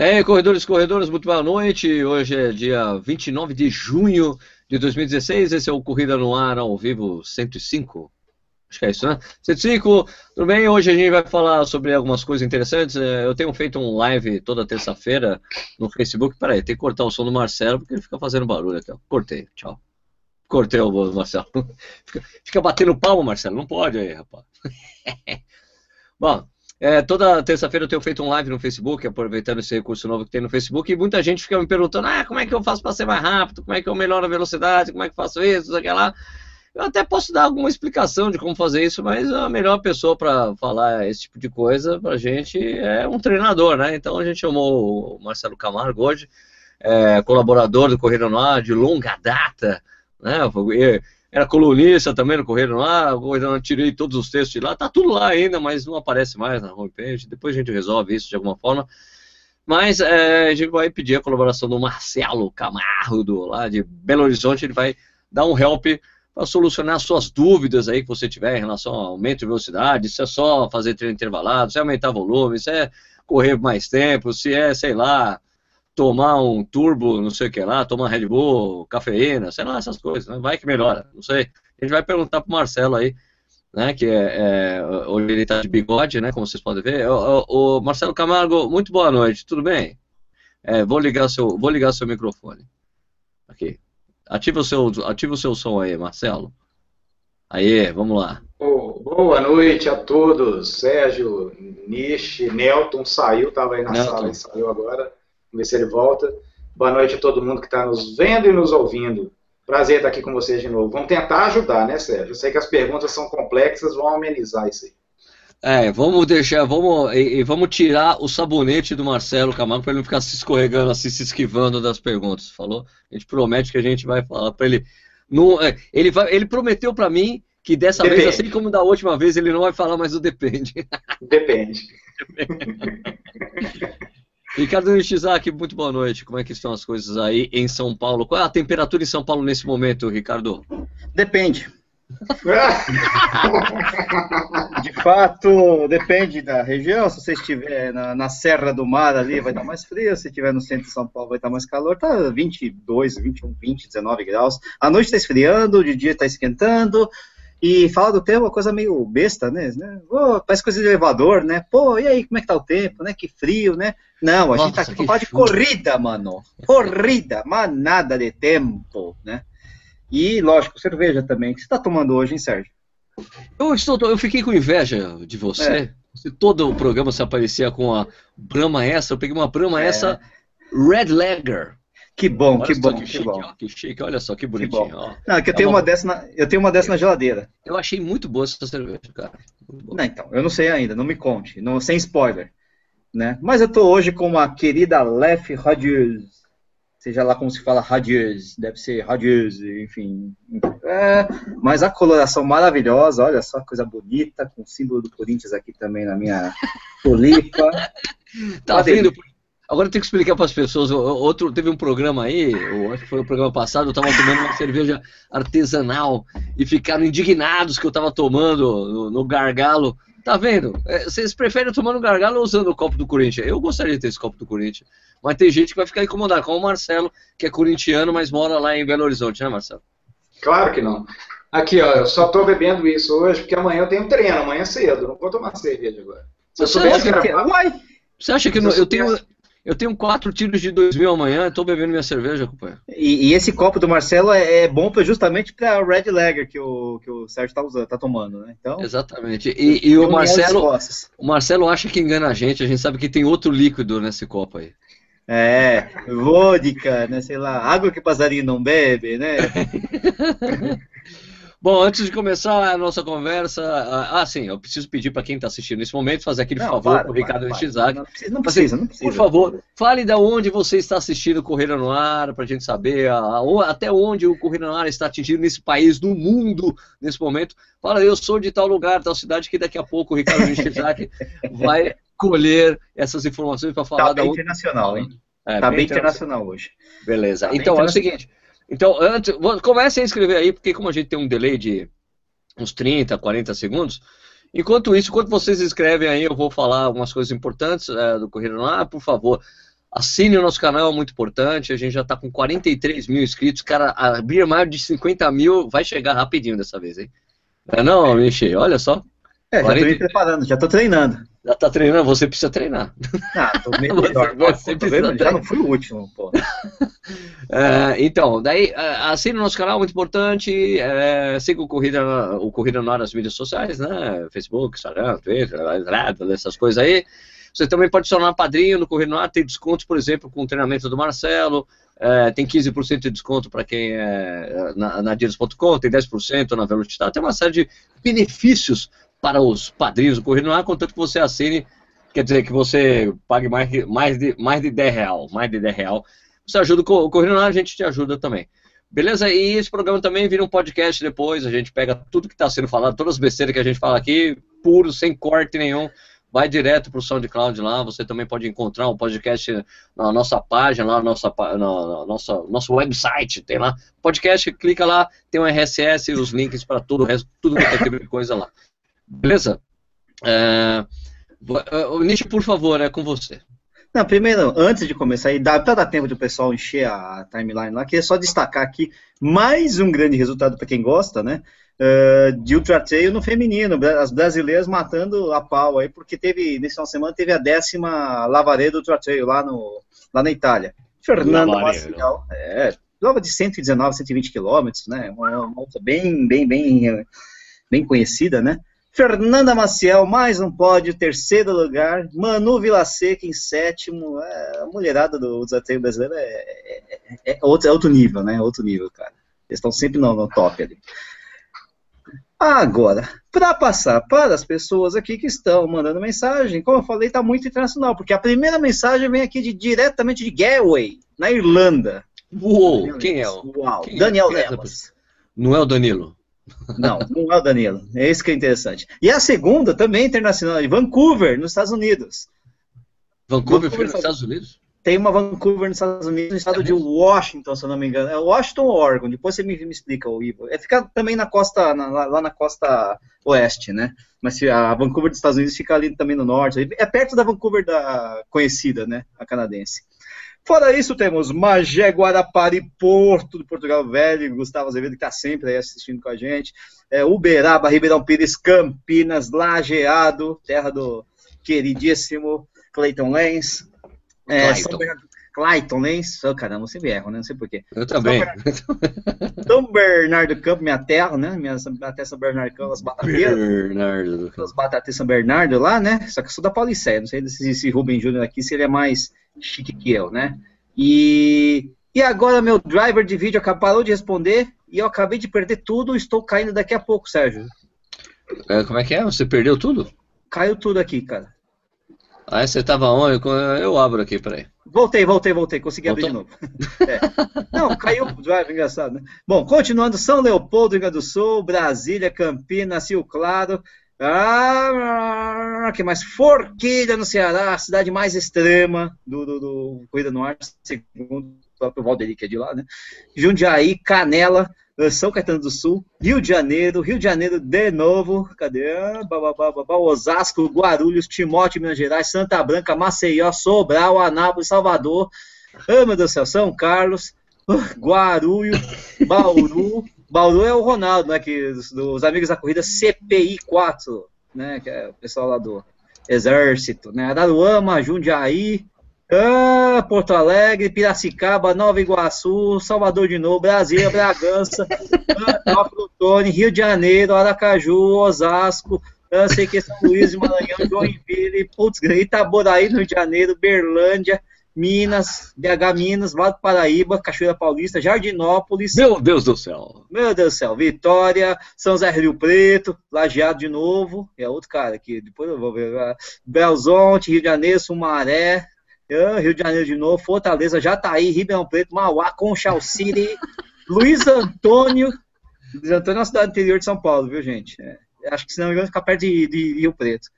Aí, corredores corredoras, muito boa noite. Hoje é dia 29 de junho de 2016. Esse é o Corrida no Ar ao vivo 105. Acho que é isso, né? 105, tudo bem? Hoje a gente vai falar sobre algumas coisas interessantes. É, eu tenho feito um live toda terça-feira no Facebook. Peraí, tem que cortar o som do Marcelo porque ele fica fazendo barulho aqui. Cortei, tchau. Cortei o Marcelo. Fica, fica batendo palma, Marcelo. Não pode aí, rapaz. Bom, é, toda terça-feira eu tenho feito um live no Facebook, aproveitando esse recurso novo que tem no Facebook, e muita gente fica me perguntando, ah, como é que eu faço para ser mais rápido, como é que eu melhoro a velocidade, como é que eu faço isso, aquilo lá. Eu até posso dar alguma explicação de como fazer isso, mas a melhor pessoa para falar esse tipo de coisa para a gente é um treinador, né? Então a gente chamou o Marcelo Camargo hoje, é, colaborador do Correio Noir de longa data, né? Era colunista também no Correio lá, eu tirei todos os textos de lá, tá tudo lá ainda, mas não aparece mais na homepage, depois a gente resolve isso de alguma forma. Mas é, a gente vai pedir a colaboração do Marcelo Camargo, do, lá de Belo Horizonte, ele vai dar um help para solucionar suas dúvidas aí que você tiver em relação ao aumento de velocidade, se é só fazer treino intervalado, se é aumentar volume, se é correr mais tempo, se é, sei lá, tomar um turbo, não sei o que lá, tomar Red Bull, cafeína, sei lá, essas coisas, né? vai que melhora, não sei. A gente vai perguntar pro Marcelo aí, né, que é, é hoje ele tá de bigode, né, como vocês podem ver. O, o, Marcelo Camargo, muito boa noite, tudo bem? É, vou ligar seu, vou ligar seu microfone. Aqui. Ativa o seu, ativa o seu som aí, Marcelo. Aí, vamos lá. Oh, boa noite a todos. Sérgio, Nishi, Nelton saiu, estava aí na Nelton. sala e saiu agora. Vamos ver se ele volta. Boa noite a todo mundo que está nos vendo e nos ouvindo. Prazer estar aqui com vocês de novo. Vamos tentar ajudar, né, Sérgio? Eu sei que as perguntas são complexas, vamos amenizar isso aí. É, vamos deixar, vamos, e, e vamos tirar o sabonete do Marcelo Camargo para ele não ficar se escorregando assim, se esquivando das perguntas, falou? A gente promete que a gente vai falar para ele. Não, é, ele, vai, ele prometeu para mim que dessa depende. vez, assim como da última vez, ele não vai falar mais o depende. Depende. Ricardo Nishizaki, muito boa noite. Como é que estão as coisas aí em São Paulo? Qual é a temperatura em São Paulo nesse momento, Ricardo? Depende. De fato, depende da região. Se você estiver na, na, Serra do Mar ali, vai estar mais frio. Se estiver no centro de São Paulo, vai estar mais calor. Tá 22, 21, 20, 19 graus. A noite está esfriando, de dia está esquentando. E fala do tempo é uma coisa meio besta, né? Oh, parece coisa de elevador, né? Pô, e aí, como é que tá o tempo, né? Que frio, né? Não, a Nossa, gente tá aqui pra falar de corrida, mano. Corrida, mas nada de tempo, né? E, lógico, cerveja também. O que você tá tomando hoje, hein, Sérgio? Eu, estou, eu fiquei com inveja de você. É. Se todo o programa se aparecia com a Brahma essa, eu peguei uma Brahma é. essa Red Lager. Que bom, olha que bom, que, chique, bom. Ó, que chique, olha só que bonitinho. Que ó. Não, é que eu, é tenho uma... uma dessa na, eu tenho uma dessa na geladeira. Eu achei muito boa essa cerveja, cara. Não, então, eu não sei ainda, não me conte, não, sem spoiler. Né? Mas eu tô hoje com uma querida Lef Radieuse. Seja lá como se fala Radieuse, deve ser Radieuse, enfim. É, mas a coloração maravilhosa, olha só, coisa bonita, com o símbolo do Corinthians aqui também na minha tulipa. tá vendo? Agora eu tenho que explicar para as pessoas. Outro, teve um programa aí, acho que foi o programa passado, eu estava tomando uma cerveja artesanal e ficaram indignados que eu estava tomando no, no, gargalo. Tá vendo? É, vocês preferem tomar no gargalo ou usando o copo do Corinthians? Eu gostaria de ter esse copo do Corinthians. Mas tem gente que vai ficar incomodada, como o Marcelo, que é corintiano, mas mora lá em Belo Horizonte, né, Marcelo? Claro que não. Aqui, ó, eu só estou bebendo isso hoje porque amanhã eu tenho treino, amanhã cedo. Não vou tomar cerveja agora. Você, acha que, Uai, você acha que eu, eu tenho. Eu tenho quatro tiros de 2000 amanhã, estou bebendo minha cerveja, companheiro. E, e, esse copo do Marcelo é, é bom justamente para Red Lager que o, que o Sérgio está usando, tá tomando, né? Então, Exatamente. E, e o Marcelo, o Marcelo acha que engana a gente, a gente sabe que tem outro líquido nesse copo aí. É, vodka, né, sei lá, água que passarinho não bebe, né? Bom, antes de começar a nossa conversa, ah, ah sim, eu preciso pedir para quem está assistindo nesse momento fazer aquele não, favor para o Ricardo Nishizaki. Não, precisa, não precisa, não precisa. Por favor, fale de onde você está assistindo Correio no Ar, para a gente saber a, a, até onde o Correio no Ar está atingindo nesse país, no mundo, nesse momento. Fala, eu sou de tal lugar, tal cidade, que daqui a pouco o Ricardo Nishizaki vai colher essas informações para falar tá da onde... internacional, hein? É, tá bem internacional hoje. Beleza. Tá então, é o seguinte. Então, antes, comece a escrever aí, porque como a gente tem um delay de uns 30, 40 segundos, enquanto isso, enquanto vocês escrevem aí, eu vou falar algumas coisas importantes é, do Correio no Ar, por favor. Assine o nosso canal, é muito importante. A gente já está com 43 mil inscritos. Cara, abrir mais de 50 mil vai chegar rapidinho dessa vez, hein? Não, é não Michê? Olha só. É, 40... já tô me preparando, já tô treinando. Já tá treinando, você precisa treinar. Ah, tô meio melhor. você, você precisa já não fui o último, pô. é, então, daí, é, assine o nosso canal, muito importante. É, siga o Corrida, o Corrida no ar nas mídias sociais, né? Facebook, Instagram, Twitter, essas coisas aí. Você também pode se tornar padrinho no Corrida no Ar, tem descontos, por exemplo, com o treinamento do Marcelo. É, tem 15% de desconto para quem é na, na Dias.com, tem 10% na Velocitar, tem uma série de benefícios para os padrinhos do Correio no Ar, contanto que você assine, quer dizer, que você pague mais, mais, de, mais de 10 real, mais de 10 real. Você ajuda o Correio no Ar, a gente te ajuda também. Beleza? E esse programa também vira um podcast depois, a gente pega tudo que está sendo falado, todas as besteiras que a gente fala aqui, puro, sem corte nenhum, vai direto para o SoundCloud lá, você também pode encontrar um podcast na nossa página, lá na nossa, na, na nossa, nosso website, tem lá, podcast, clica lá, tem um RSS, os links para tudo o resto, tudo que tem coisa lá. Beleza? É, o Nishi, por favor, é com você. Não, primeiro, antes de começar, e dá para dar tempo de o pessoal encher a timeline lá, queria só destacar aqui mais um grande resultado para quem gosta, né? Uh, de ultra trail no feminino, as brasileiras matando a pau aí, porque teve, nesse final de semana, teve a décima Lavaredo Ultra Trail lá, no, lá na Itália. Fernando Maciel, é, prova de 119, 120 quilômetros, né? Uma, uma bem, bem, bem, bem conhecida, né? Fernanda Maciel, mais um pódio, terceiro lugar. Manu Vilaseca em sétimo. É, a mulherada do desafio brasileiro é, é, é, outro, é outro nível, né? Outro nível, cara. Eles estão sempre no, no top ali. Agora, para passar para as pessoas aqui que estão mandando mensagem, como eu falei, está muito internacional, porque a primeira mensagem vem aqui de, diretamente de Galway, na Irlanda. Uou, quem é o? Uau, quem Daniel é? Lemos. Não é o Danilo? Não, não é o Danilo. É isso que é interessante. E a segunda também é internacional, de Vancouver, nos Estados Unidos. Vancouver, Vancouver nos Estados Unidos? Tem uma Vancouver nos Estados Unidos, no estado é de Washington, se eu não me engano. É Washington ou Oregon? Depois você me, me explica, o Ivo. É fica também na costa, na, lá na costa oeste, né? Mas a Vancouver dos Estados Unidos fica ali também no norte. É perto da Vancouver da conhecida, né? A canadense. Fora isso, temos Magé, Guarapari, Porto do Portugal Velho, Gustavo Azevedo, que está sempre aí assistindo com a gente. É, Uberaba, Ribeirão Pires, Campinas, Lajeado, terra do queridíssimo Clayton Lenz. É, Clayton. Clayton Lenz, oh, caramba, eu sempre erro, né? Não sei porquê. Eu também. São Bernardo Campo, minha terra, né? Minha, até São Bernardo Campo, as batateiras. Bernardo. As São Bernardo lá, né? Só que eu sou da Paulicéia, não sei se esse Rubem Júnior aqui, se ele é mais chique que eu, né? E, e agora meu driver de vídeo parou de responder e eu acabei de perder tudo, estou caindo daqui a pouco, Sérgio. É, como é que é? Você perdeu tudo? Caiu tudo aqui, cara. Ah, você estava onde? Eu abro aqui, peraí. Voltei, voltei, voltei. Consegui Voltou? abrir de novo. É. Não, caiu o drive, engraçado, né? Bom, continuando, São Leopoldo, Rio Grande do Sul, Brasília, Campinas, Rio Claro, ah, que mais? Forquilha, no Ceará, a cidade mais extrema do, do, do Corrida no Ar, segundo o próprio Valderi, que é de lá, né? Jundiaí, Canela, são Caetano do Sul, Rio de Janeiro, Rio de Janeiro de novo, cadê? Bababá, Osasco, Guarulhos, Timóteo, Minas Gerais, Santa Branca, Maceió, Sobral, Anápolis, Salvador, oh, meu Deus do céu, São Carlos, Guarulhos, Bauru, Bauru é o Ronaldo, né? Que dos, amigos da corrida CPI 4, né? Que é o pessoal lá do Exército, né? Araruama, Jundiaí, ah, Porto Alegre, Piracicaba, Nova Iguaçu, Salvador de Novo, Brasília, Bragança, ah, Tony, Rio de Janeiro, Aracaju, Osasco, ah, sei que São Luís de Maranhão, Joinville, Putz, Itaboraí, Rio de Janeiro, Berlândia, Minas, BH Minas, Vale do Paraíba, Cachoeira Paulista, Jardinópolis. Meu Deus do céu. Meu Deus do céu. Vitória, São José Rio Preto, Lajeado de novo. É outro cara aqui, depois eu vou ver. Belzonte, Rio de Janeiro, Sumaré, Rio de Janeiro de novo, Fortaleza, Jataí, Ribeirão Preto, Mauá, Conchal City, Luiz Antônio. Luiz Antônio é uma cidade interior de São Paulo, viu, gente? É, acho que se não me engano fica perto de, de Rio Preto.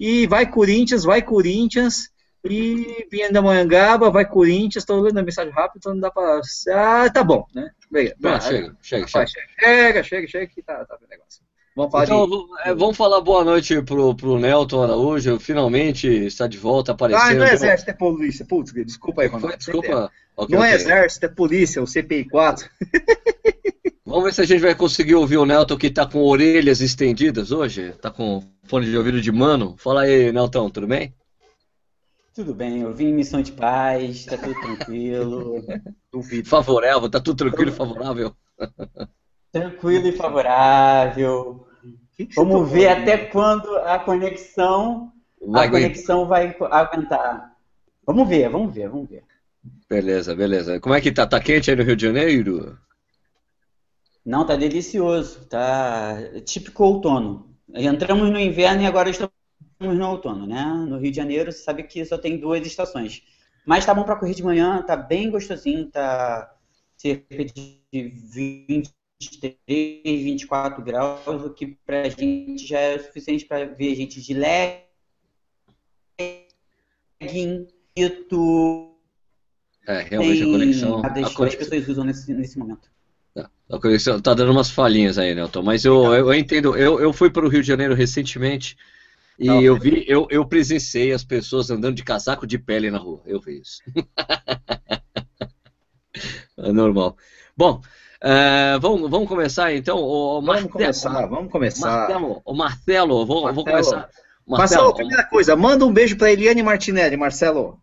E vai Corinthians, vai Corinthians. E Pindamonhangaba, vai Corinthians, estou lendo a mensagem rápida, então não dá para. Ah, tá bom, né? Beleza. Não, chega, chega, chega. Chega, chega, chega, que tá, tá o negócio. Vamos falar, então, de... É, vamos falar boa noite pro, pro Nelton Araújo, finalmente está de volta, aparecendo. Ah, não é exército, é polícia. Putz, desculpa aí, Ronaldo. Desculpa. Okay, não é okay. é exército, é polícia, o CPI 4. Vamos ver se a gente vai conseguir ouvir o Nelton que está com orelhas estendidas hoje. Está com fone de ouvido de mano. Fala aí, Nelton, tudo bem? Tudo bem, eu vim em missão de paz, tá tudo tranquilo. Duvido. Favorável, tá tudo tranquilo favorável? Tranquilo e favorável. Vamos ver até quando a conexão vai a conexão vai aguentar. Vamos ver, vamos ver, vamos ver. Beleza, beleza. Como é que tá? Tá quente aí no Rio de Janeiro? Não, tá delicioso. Tá típico outono. Entramos no inverno e agora estamos no outono, né? No Rio de Janeiro, você sabe que só tem duas estações. Mas tá bom para correr de manhã, tá bem gostosinho, tá cerca de 23, 24 graus, o que pra gente já é suficiente para ver gente de legging, YouTube. É, realmente a conexão. A conexão... as pessoas usam nesse, nesse momento. Tá, a conexão tá dando umas falhinhas aí, Nelton. Mas eu, eu, eu entendo, eu, eu fui para o Rio de Janeiro recentemente e Não, eu vi, eu, eu presenciei as pessoas andando de casaco de pele na rua. Eu vi isso. é normal. Bom, uh, vamos, vamos começar então. O, o vamos começar, vamos começar. Marcelo, o Marcelo, vou, Marcelo. vou começar. Marcelo, Marcelo, primeira coisa, manda um beijo para Eliane Martinelli, Marcelo.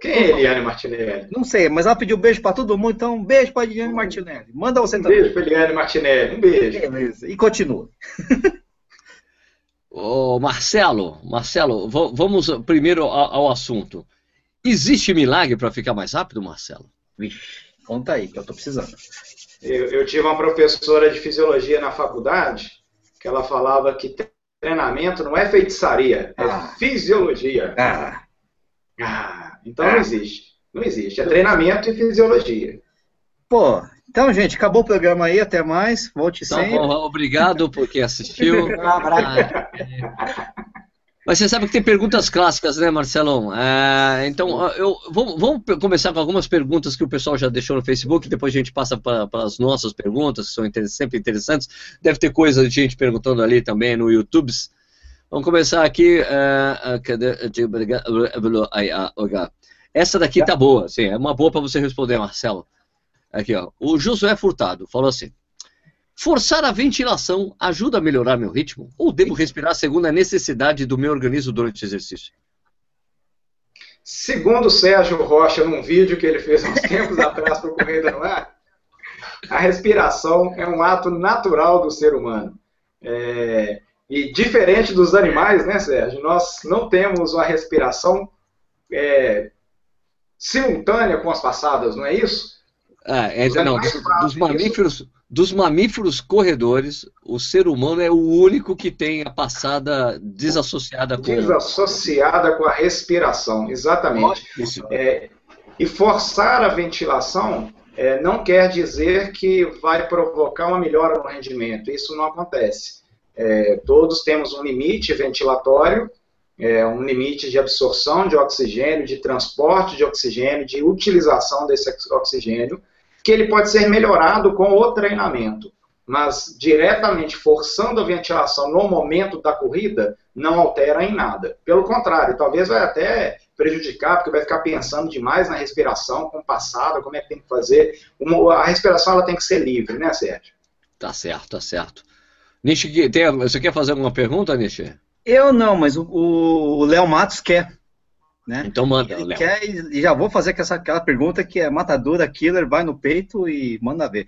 Quem é Eliane Martinelli? Não sei, mas ela pediu beijo para todo mundo, então um beijo para Eliane Martinelli. Manda você um também. beijo para Eliane Martinelli, um beijo. Beleza. E continua. Ô, Marcelo, Marcelo, vamos primeiro ao, ao assunto. Existe milagre para ficar mais rápido, Marcelo? Vixe, conta aí, que eu estou precisando. Eu, eu, tive uma professora de fisiologia na faculdade que ela falava que treinamento não é feitiçaria, é ah. fisiologia. Ah. ah então ah. não existe. Não existe. É treinamento e fisiologia. Pô, então, gente, acabou o programa aí, até mais. Volte então, sempre. obrigado por quem assistiu. Mas você sabe que tem perguntas clássicas, né, Marcelão? É, então, eu, vamos, vamos, começar com algumas perguntas que o pessoal já deixou no Facebook, depois a gente passa para as nossas perguntas, que são inter sempre interessantes. Deve ter coisa de gente perguntando ali também no YouTube. Vamos começar aqui. Uh, cadê? Essa daqui tá boa, sim, é uma boa para você responder, Marcelo. Aqui, ó. O Josué Furtado falou assim: Forçar a ventilação ajuda a melhorar meu ritmo? Ou devo respirar segundo a necessidade do meu organismo durante o exercício? Segundo o Sérgio Rocha, num vídeo que ele fez uns tempos atrás para o Corrida no Ar, a respiração é um ato natural do ser humano. É, e diferente dos animais, né, Sérgio? Nós não temos uma respiração é, simultânea com as passadas, não é isso? Ah, é, não, dos, dos, mamíferos, dos mamíferos corredores, o ser humano é o único que tem a passada desassociada com desassociada com a respiração, exatamente. É, e forçar a ventilação é, não quer dizer que vai provocar uma melhora no rendimento. Isso não acontece. É, todos temos um limite ventilatório, é, um limite de absorção de oxigênio, de transporte de oxigênio, de utilização desse oxigênio que ele pode ser melhorado com o treinamento, mas diretamente forçando a ventilação no momento da corrida não altera em nada. Pelo contrário, talvez vai até prejudicar, porque vai ficar pensando demais na respiração, com passada, como é que tem que fazer. Uma, a respiração ela tem que ser livre, né, Sérgio? Tá certo, tá certo. Nishi, tem, você quer fazer alguma pergunta, Nishi? Eu não, mas o Léo Matos quer. Né? Então manda, Ele Léo. Quer, e já vou fazer essa, aquela pergunta que é matadora, killer, vai no peito e manda ver.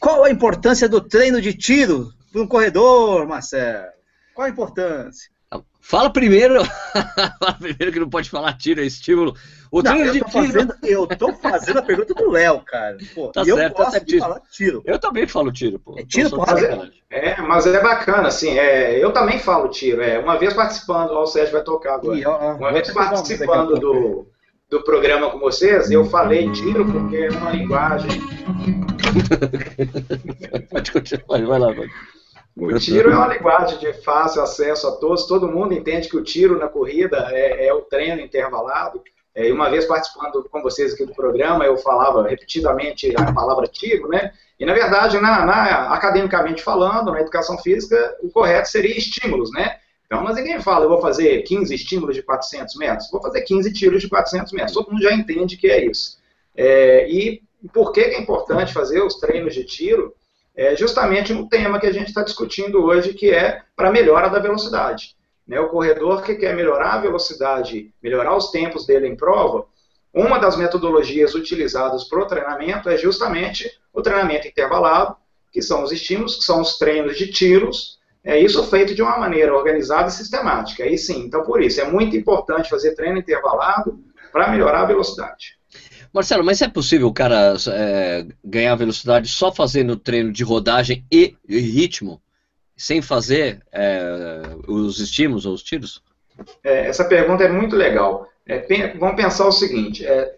Qual a importância do treino de tiro para um corredor, Marcelo? Qual a importância? Fala primeiro, fala primeiro que não pode falar tiro, é estímulo. O não, eu, tô fazendo, eu tô fazendo a pergunta do Léo, cara. Pô, tá certo, eu gosto tá de falar tiro. Eu também falo tiro, pô. É tiro, porra. É, é, mas é bacana, assim, é, eu também falo tiro. É, uma vez participando, ó, o Sérgio vai tocar agora. E, ó, uma vez participando do, do programa com vocês, eu falei tiro porque é uma linguagem. pode continuar, vai lá, vai. O tiro é uma linguagem de fácil acesso a todos, todo mundo entende que o tiro na corrida é, é o treino intervalado, É, e uma vez participando com vocês aqui do programa, eu falava repetidamente a palavra tiro, né? E na verdade, na, na, academicamente falando, na educação física, o correto seria estímulos, né? Então, mas ninguém fala, eu vou fazer 15 estímulos de 400 metros, vou fazer 15 tiros de 400 metros. Todo mundo já entende que é isso. É, e por que é importante fazer os treinos de tiro? É justamente no tema que a gente está discutindo hoje, que é para melhora da velocidade. Né, o corredor que quer melhorar a velocidade, melhorar os tempos dele em prova, uma das metodologias utilizadas para o treinamento é justamente o treinamento intervalado, que são os estímulos, que são os treinos de tiros, é isso feito de uma maneira organizada e sistemática. Aí sim, então por isso, é muito importante fazer treino intervalado para melhorar a velocidade. Marcelo, mas é possível o cara é, ganhar velocidade só fazendo treino de rodagem e ritmo, sem fazer é, os estímulos ou os tiros? É, essa pergunta é muito legal. É, vamos pensar o seguinte: é,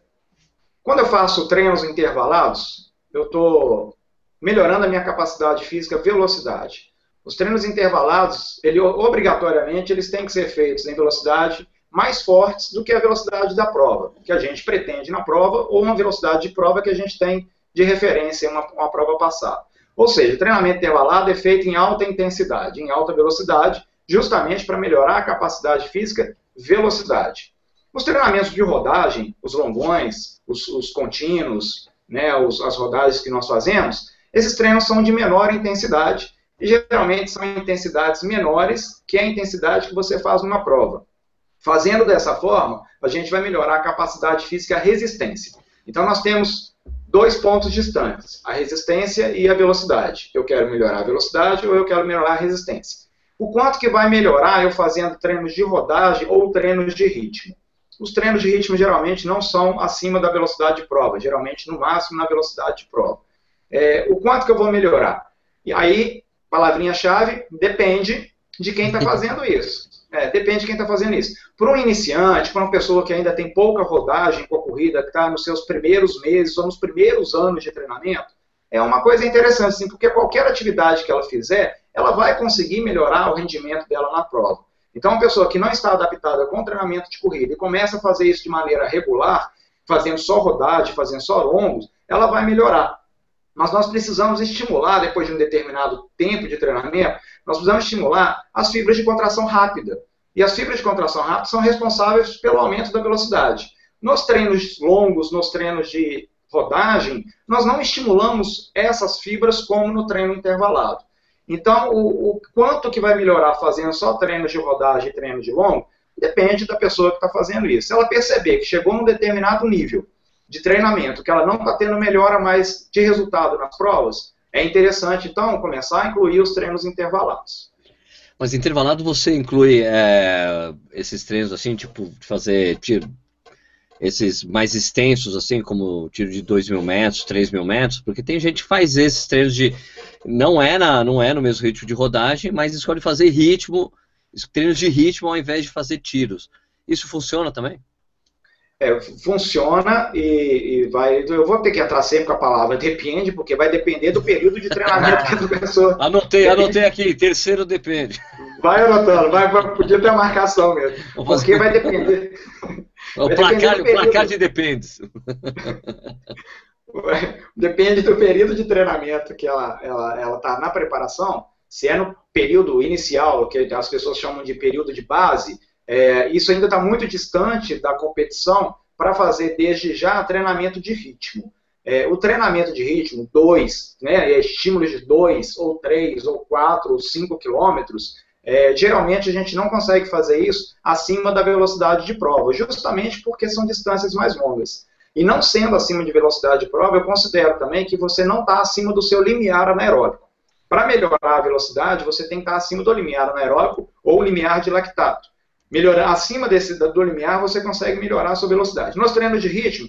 quando eu faço treinos intervalados, eu estou melhorando a minha capacidade física, velocidade. Os treinos intervalados, ele, obrigatoriamente, eles têm que ser feitos em velocidade mais fortes do que a velocidade da prova, que a gente pretende na prova, ou uma velocidade de prova que a gente tem de referência em uma, uma prova passada. Ou seja, o treinamento intervalado é feito em alta intensidade, em alta velocidade, justamente para melhorar a capacidade física, velocidade. Os treinamentos de rodagem, os longões, os, os contínuos, né, os, as rodagens que nós fazemos, esses treinos são de menor intensidade e geralmente são intensidades menores que a intensidade que você faz numa prova. Fazendo dessa forma, a gente vai melhorar a capacidade física e a resistência. Então, nós temos dois pontos distantes, a resistência e a velocidade. Eu quero melhorar a velocidade ou eu quero melhorar a resistência. O quanto que vai melhorar eu fazendo treinos de rodagem ou treinos de ritmo? Os treinos de ritmo geralmente não são acima da velocidade de prova, geralmente no máximo na velocidade de prova. É, o quanto que eu vou melhorar? E aí, palavrinha-chave, depende de quem está fazendo isso. É, depende de quem está fazendo isso. Para um iniciante, para uma pessoa que ainda tem pouca rodagem com a corrida, que está nos seus primeiros meses ou nos primeiros anos de treinamento, é uma coisa interessante, sim, porque qualquer atividade que ela fizer, ela vai conseguir melhorar o rendimento dela na prova. Então, uma pessoa que não está adaptada com treinamento de corrida e começa a fazer isso de maneira regular, fazendo só rodagem, fazendo só longos, ela vai melhorar. Mas nós precisamos estimular, depois de um determinado tempo de treinamento, nós precisamos estimular as fibras de contração rápida. E as fibras de contração rápida são responsáveis pelo aumento da velocidade. Nos treinos longos, nos treinos de rodagem, nós não estimulamos essas fibras como no treino intervalado. Então, o, o quanto que vai melhorar fazendo só treinos de rodagem e treinos de longo, depende da pessoa que está fazendo isso. Se ela perceber que chegou num determinado nível de treinamento, que ela não está tendo melhora mais de resultado nas provas, é interessante, então, começar a incluir os treinos intervalados. Mas intervalado você inclui é, esses treinos assim, tipo, fazer tiro, esses mais extensos, assim, como tiro de 2 mil metros, 3 mil metros, porque tem gente que faz esses treinos de. Não é, na, não é no mesmo ritmo de rodagem, mas escolhe fazer ritmo, treinos de ritmo ao invés de fazer tiros. Isso funciona também? É, funciona e, e, vai. Eu vou ter que entrar sempre com a palavra depende, porque vai depender do período de treinamento que a pessoa. Anotei, anotei aqui, terceiro depende. Vai anotando, vai, vai, podia ter a marcação mesmo. Porque vai depender. O vai placar, depender placar de dependes. Depende do período de treinamento que ela está ela, ela tá na preparação. Se é no período inicial, que as pessoas chamam de período de base, é, isso ainda está muito distante da competição para fazer desde já treinamento de ritmo. É, o treinamento de ritmo, 2, né, estímulos de 2, ou 3, ou 4, ou 5 quilômetros, é, geralmente a gente não consegue fazer isso acima da velocidade de prova, justamente porque são distâncias mais longas. E não sendo acima de velocidade de prova, eu considero também que você não está acima do seu limiar anaeróbico. Para melhorar a velocidade, você tem que estar acima do limiar anaeróbico ou limiar de lactato melhorar acima desse do limiar, você consegue melhorar a sua velocidade. Nos treinos de ritmo,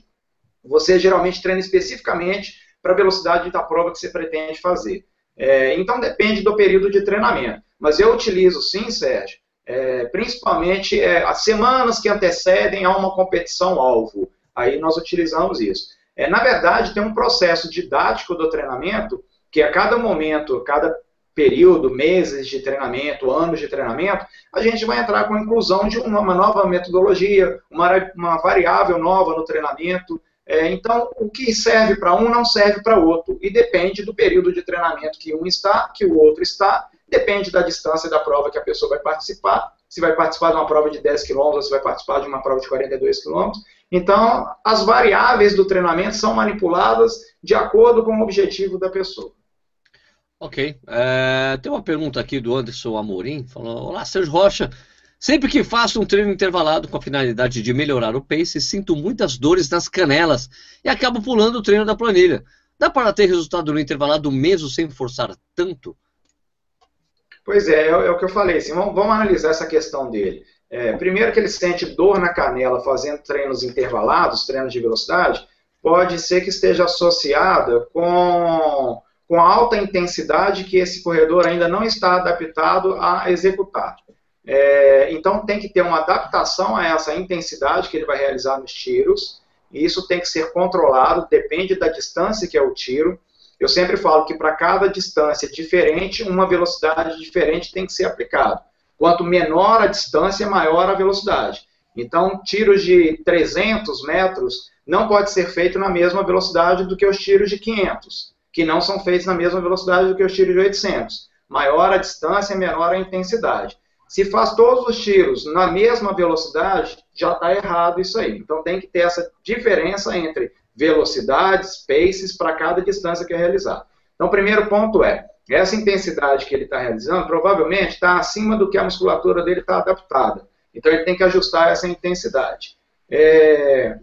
você geralmente treina especificamente para a velocidade da prova que você pretende fazer. É, então depende do período de treinamento. Mas eu utilizo sim, Sérgio, é, principalmente é, as semanas que antecedem a uma competição alvo. Aí nós utilizamos isso. É, na verdade, tem um processo didático do treinamento que a cada momento, cada período, meses de treinamento, anos de treinamento, a gente vai entrar com a inclusão de uma, nova metodologia, uma, uma, variável nova no treinamento. É, então, o que serve para um não serve para outro, e depende do período de treinamento que um está, que o outro está, depende da distância da prova que a pessoa vai participar, se vai participar de uma prova de 10 km ou se vai participar de uma prova de 42 km. Então, as variáveis do treinamento são manipuladas de acordo com o objetivo da pessoa. Ok. É, tem uma pergunta aqui do Anderson Amorim, falando, olá, Sérgio Rocha, sempre que faço um treino intervalado com a finalidade de melhorar o pace, sinto muitas dores nas canelas e acabo pulando o treino da planilha. Dá para ter resultado no intervalado mesmo sem forçar tanto? Pois é, é, é o que eu falei, assim, vamos, vamos analisar essa questão dele. É, primeiro que ele sente dor na canela fazendo treinos intervalados, treinos de velocidade, pode ser que esteja associada com com alta intensidade que esse corredor ainda não está adaptado a executar. É, então tem que ter uma adaptação a essa intensidade que ele vai realizar nos tiros, e isso tem que ser controlado, depende da distância que é o tiro. Eu sempre falo que para cada distância diferente, uma velocidade diferente tem que ser aplicada. Quanto menor a distância, maior a velocidade. Então, tiros de 300 metros não pode ser feito na mesma velocidade do que os tiros de 500 que não são feitos na mesma velocidade do que os tiros de 800. Maior a distância, menor a intensidade. Se faz todos os tiros na mesma velocidade, já está errado isso aí. Então tem que ter essa diferença entre velocidades, paces, para cada distância que é realizada. Então o primeiro ponto é, essa intensidade que ele está realizando provavelmente está acima do que a musculatura dele está adaptada. Então ele tem que ajustar essa intensidade. É,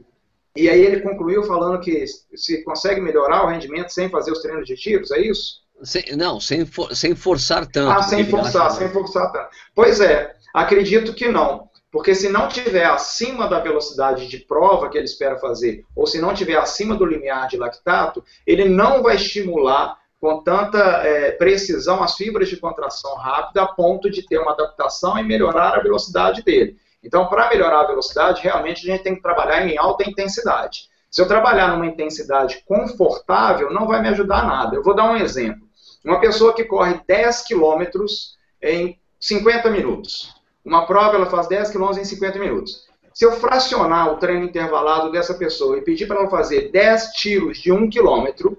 e aí ele concluiu falando que se consegue melhorar o rendimento sem fazer os treinos de tiros, é isso? Sem, não, sem, for, sem forçar tanto. Ah, sem forçar, acha... sem forçar tanto. Pois é, acredito que não. Porque se não tiver acima da velocidade de prova que ele espera fazer, ou se não tiver acima do limiar de lactato, ele não vai estimular com tanta é, precisão as fibras de contração rápida a ponto de ter uma adaptação e melhorar a velocidade dele. Então, para melhorar a velocidade, realmente a gente tem que trabalhar em alta intensidade. Se eu trabalhar numa intensidade confortável, não vai me ajudar nada. Eu vou dar um exemplo. Uma pessoa que corre 10 quilômetros em 50 minutos. Uma prova, ela faz 10 quilômetros em 50 minutos. Se eu fracionar o treino intervalado dessa pessoa e pedir para ela fazer 10 tiros de 1 quilômetro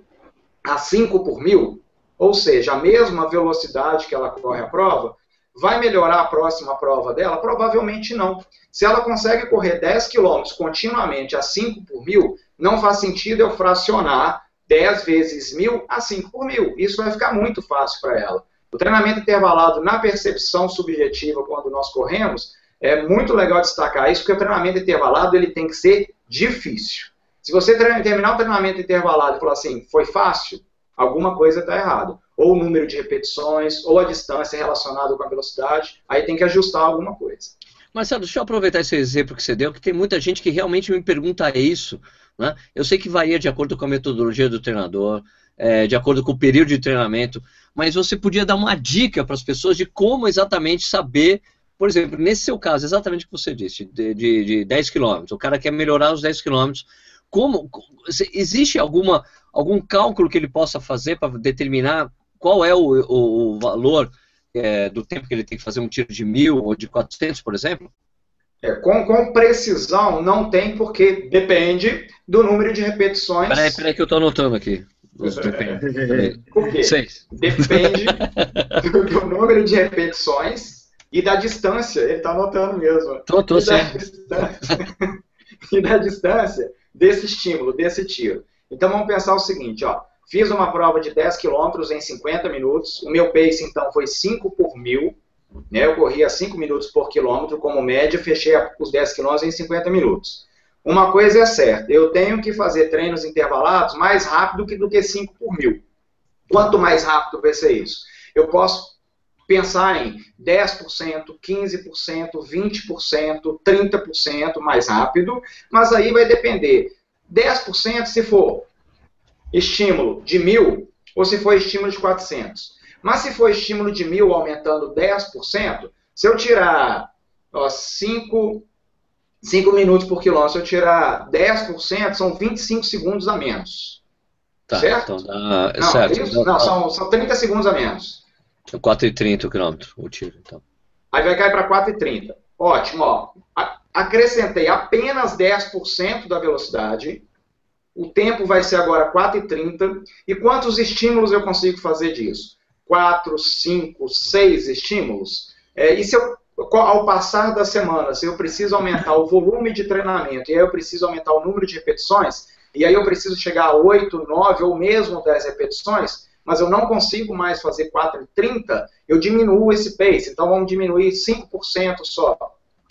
a 5 por mil, ou seja, a mesma velocidade que ela corre a prova, Vai melhorar a próxima prova dela? Provavelmente não. Se ela consegue correr 10 km continuamente a 5 por mil, não faz sentido eu fracionar 10 vezes mil a 5 por mil. Isso vai ficar muito fácil para ela. O treinamento intervalado na percepção subjetiva, quando nós corremos, é muito legal destacar isso, porque o treinamento intervalado ele tem que ser difícil. Se você terminar o treinamento intervalado e falar assim, foi fácil, alguma coisa está errada ou o número de repetições, ou a distância relacionada com a velocidade, aí tem que ajustar alguma coisa. Marcelo, deixa eu aproveitar esse exemplo que você deu, que tem muita gente que realmente me pergunta isso. Né? Eu sei que varia de acordo com a metodologia do treinador, é, de acordo com o período de treinamento, mas você podia dar uma dica para as pessoas de como exatamente saber, por exemplo, nesse seu caso, exatamente o que você disse, de, de, de 10 km, o cara quer melhorar os 10 km, como, existe alguma, algum cálculo que ele possa fazer para determinar qual é o, o, o valor é, do tempo que ele tem que fazer um tiro de mil ou de 400, por exemplo? É, com, com, precisão não tem, porque depende do número de repetições. Peraí, peraí que eu estou anotando aqui. É, por quê? Seis. Depende do, do, número de repetições e da distância. Ele está anotando mesmo. Tô, tô, e, da distância, e da distância desse estímulo, desse tiro. Então vamos pensar o seguinte, ó. Fiz uma prova de 10 km em 50 minutos. O meu pace, então, foi 5 por mil. Né? Eu corria 5 minutos por quilômetro como média, fechei os 10 km em 50 minutos. Uma coisa é certa, eu tenho que fazer treinos intervalados mais rápido do que 5 por mil. Quanto mais rápido vai ser isso? Eu posso pensar em 10%, 15%, 20%, 30% mais rápido, mas aí vai depender. 10% se for estímulo de mil ou se for estímulo de 400. Mas se for estímulo de mil aumentando 10%, se eu tirar 5, 5 minutos por quilômetro, se eu tirar 10%, são 25 segundos a menos. Tá, certo? Então dá, não, certo. Isso? Não, são, são 30 segundos a menos. 4,30 o quilômetro, o tiro, então. Aí vai cair para 4,30. Ótimo, ó. Acrescentei apenas 10% da velocidade. O tempo vai ser agora 4,30. E quantos estímulos eu consigo fazer disso? 4, 5, 6 estímulos? É, e se eu, ao passar da semana, se eu preciso aumentar o volume de treinamento e aí eu preciso aumentar o número de repetições, e aí eu preciso chegar a 8, 9 ou mesmo 10 repetições, mas eu não consigo mais fazer 4,30, eu diminuo esse pace. Então vamos diminuir 5% só.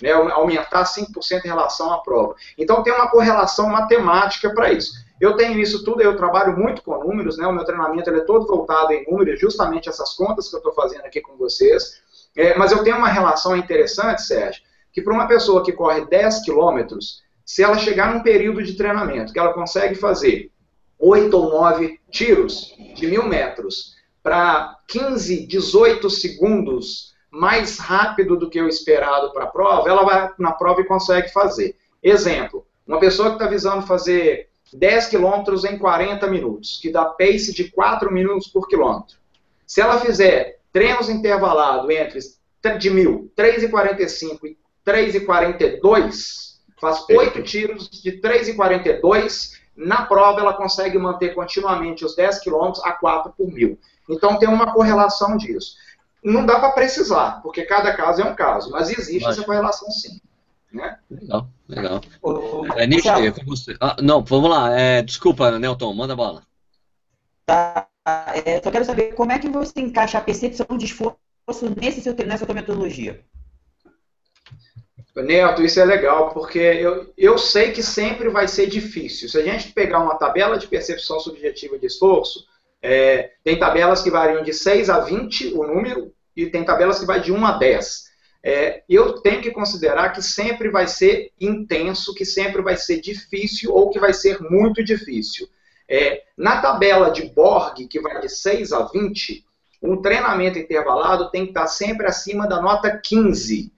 Né, aumentar 5% em relação à prova. Então tem uma correlação matemática para isso. Eu tenho isso tudo, eu trabalho muito com números, né, o meu treinamento é todo voltado em números, justamente essas contas que eu estou fazendo aqui com vocês. É, mas eu tenho uma relação interessante, Sérgio, que para uma pessoa que corre 10 quilômetros, se ela chegar num período de treinamento que ela consegue fazer 8 ou 9 tiros de mil metros para 15, 18 segundos mais rápido do que o esperado para a prova, ela vai na prova e consegue fazer. Exemplo, uma pessoa que está visando fazer 10 quilômetros em 40 minutos, que dá pace de 4 minutos por quilômetro. Se ela fizer treinos intervalados entre de mil, 3,45 e 3,42, faz 8 tiros de 3,42 na prova, ela consegue manter continuamente os 10 km a 4 por mil. Então, tem uma correlação disso. Não dá para precisar, porque cada caso é um caso, mas existe essa correlação sim. Né? Legal, legal. é, Nietzsche, com você. Ah, não, vamos lá. É, desculpa, Nelton, manda bala. Tá, é, só quero saber como é que você encaixa a percepção de esforço nesse seu, nessa sua metodologia. Neto, isso é legal, porque eu, eu sei que sempre vai ser difícil. Se a gente pegar uma tabela de percepção subjetiva de esforço, é, tem tabelas que variam de 6 a 20 o número, e tem tabelas que vai de 1 a 10. É, eu tenho que considerar que sempre vai ser intenso, que sempre vai ser difícil ou que vai ser muito difícil. É, na tabela de Borg, que vai de 6 a 20, um treinamento intervalado tem que estar sempre acima da nota 15.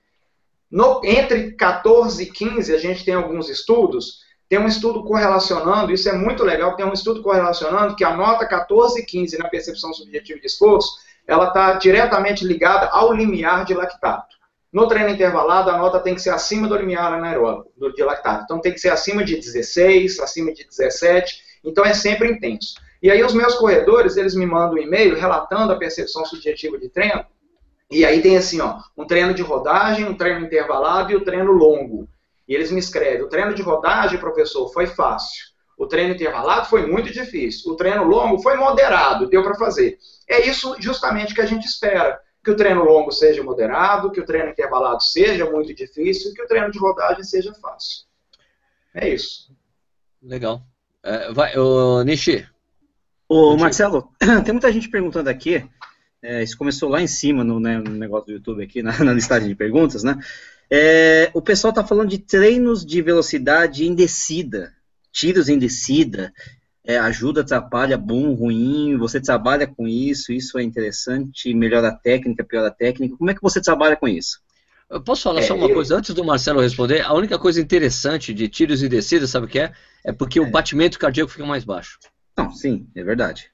No, entre 14 e 15, a gente tem alguns estudos, tem um estudo correlacionando, isso é muito legal, tem um estudo correlacionando que a nota 14 e 15 na percepção subjetiva de esforço, ela está diretamente ligada ao limiar de lactato. No treino intervalado, a nota tem que ser acima do limiar anaeróbico, de lactato. Então tem que ser acima de 16, acima de 17, então é sempre intenso. E aí os meus corredores, eles me mandam um e-mail relatando a percepção subjetiva de treino, e aí tem assim, ó, um treino de rodagem, um treino intervalado e o treino longo. E eles me escrevem, o treino de rodagem, professor, foi fácil. O treino intervalado foi muito difícil. O treino longo foi moderado, deu para fazer. É isso justamente que a gente espera. Que o treino longo seja moderado, que o treino intervalado seja muito difícil e que o treino de rodagem seja fácil. É isso. Legal. É, vai, o Nishi. Ô, Marcelo, tem muita gente perguntando aqui é, isso começou lá em cima no, né, no, negócio do YouTube aqui, na, na listagem de perguntas, né? É, o pessoal está falando de treinos de velocidade em descida, tiros em descida, é, ajuda, atrapalha, bom, ruim, você trabalha com isso, isso é interessante, melhora a técnica, piora a técnica, como é que você trabalha com isso? Eu posso falar é, só uma eu... coisa, antes do Marcelo responder, a única coisa interessante de tiros em descida, sabe o que é? É porque o é. batimento cardíaco fica mais baixo. Não, sim, é verdade.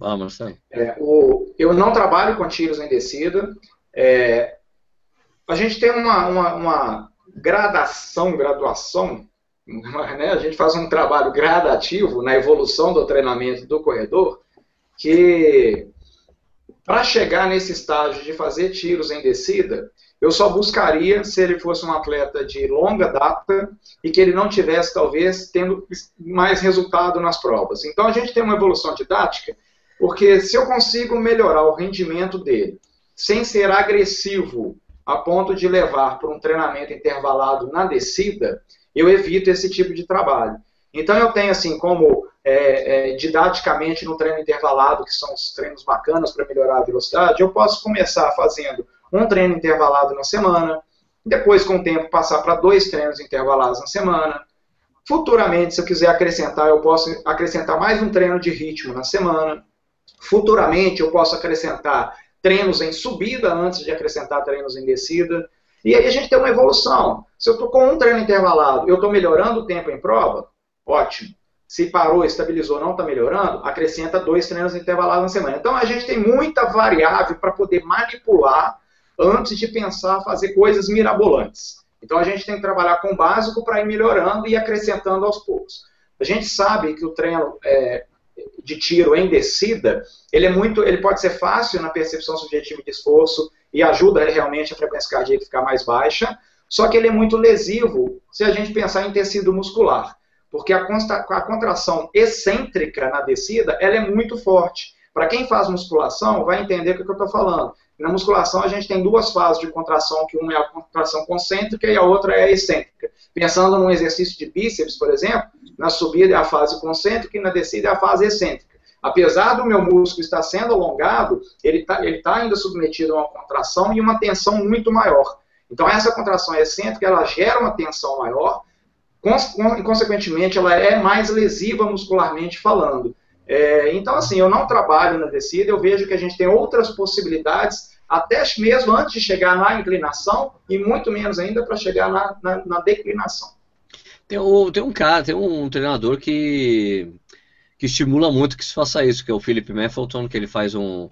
Ah, Marcelo. É, o, eu não trabalho com tiros em descida. É, a gente tem uma, uma, uma gradação, graduação, né? a gente faz um trabalho gradativo na evolução do treinamento do corredor, que para chegar nesse estágio de fazer tiros em descida, eu só buscaria se ele fosse um atleta de longa data e que ele não tivesse, talvez, tendo mais resultado nas provas. Então, a gente tem uma evolução didática porque se eu consigo melhorar o rendimento dele sem ser agressivo a ponto de levar para um treinamento intervalado na descida, eu evito esse tipo de trabalho. Então eu tenho assim como é, é, didaticamente no treino intervalado, que são os treinos bacanas para melhorar a velocidade, eu posso começar fazendo um treino intervalado na semana, depois com o tempo passar para dois treinos intervalados na semana. Futuramente, se eu quiser acrescentar, eu posso acrescentar mais um treino de ritmo na semana. Futuramente eu posso acrescentar treinos em subida antes de acrescentar treinos em descida. E aí a gente tem uma evolução. Se eu estou com um treino intervalado, eu estou melhorando o tempo em prova, ótimo. se parou, estabilizou, não está melhorando, acrescenta dois treinos intervalados na semana. Então a gente tem muita variável para poder manipular antes de pensar fazer coisas mirabolantes. Então a gente tem que trabalhar com o básico para ir melhorando e acrescentando aos poucos. A gente sabe que o treino é, de tiro em descida, ele é muito, ele pode ser fácil na percepção subjetiva de esforço e ajuda realmente a frequência cardíaca ficar mais baixa, só que ele é muito lesivo se a gente pensar em tecido muscular porque a, a contração excêntrica na descida ela é muito forte. Para quem faz musculação, vai entender o que eu estou falando. Na musculação, a gente tem duas fases de contração, que uma é a contração concêntrica e a outra é a excêntrica. Pensando num exercício de bíceps, por exemplo, na subida é a fase concêntrica e na descida é a fase excêntrica. Apesar do meu músculo estar sendo alongado, ele está ele tá ainda submetido a uma contração e uma tensão muito maior. Então, essa contração excêntrica, ela gera uma tensão maior, consequentemente, ela é mais lesiva muscularmente falando. É, então, assim, eu não trabalho na descida, eu vejo que a gente tem outras possibilidades, até mesmo antes de chegar na inclinação, e muito menos ainda para chegar na, na, na declinação. Tem, um, tem um cara, tem um treinador que, que estimula muito que se faça isso, que é o Philip Maffelton, que ele faz um,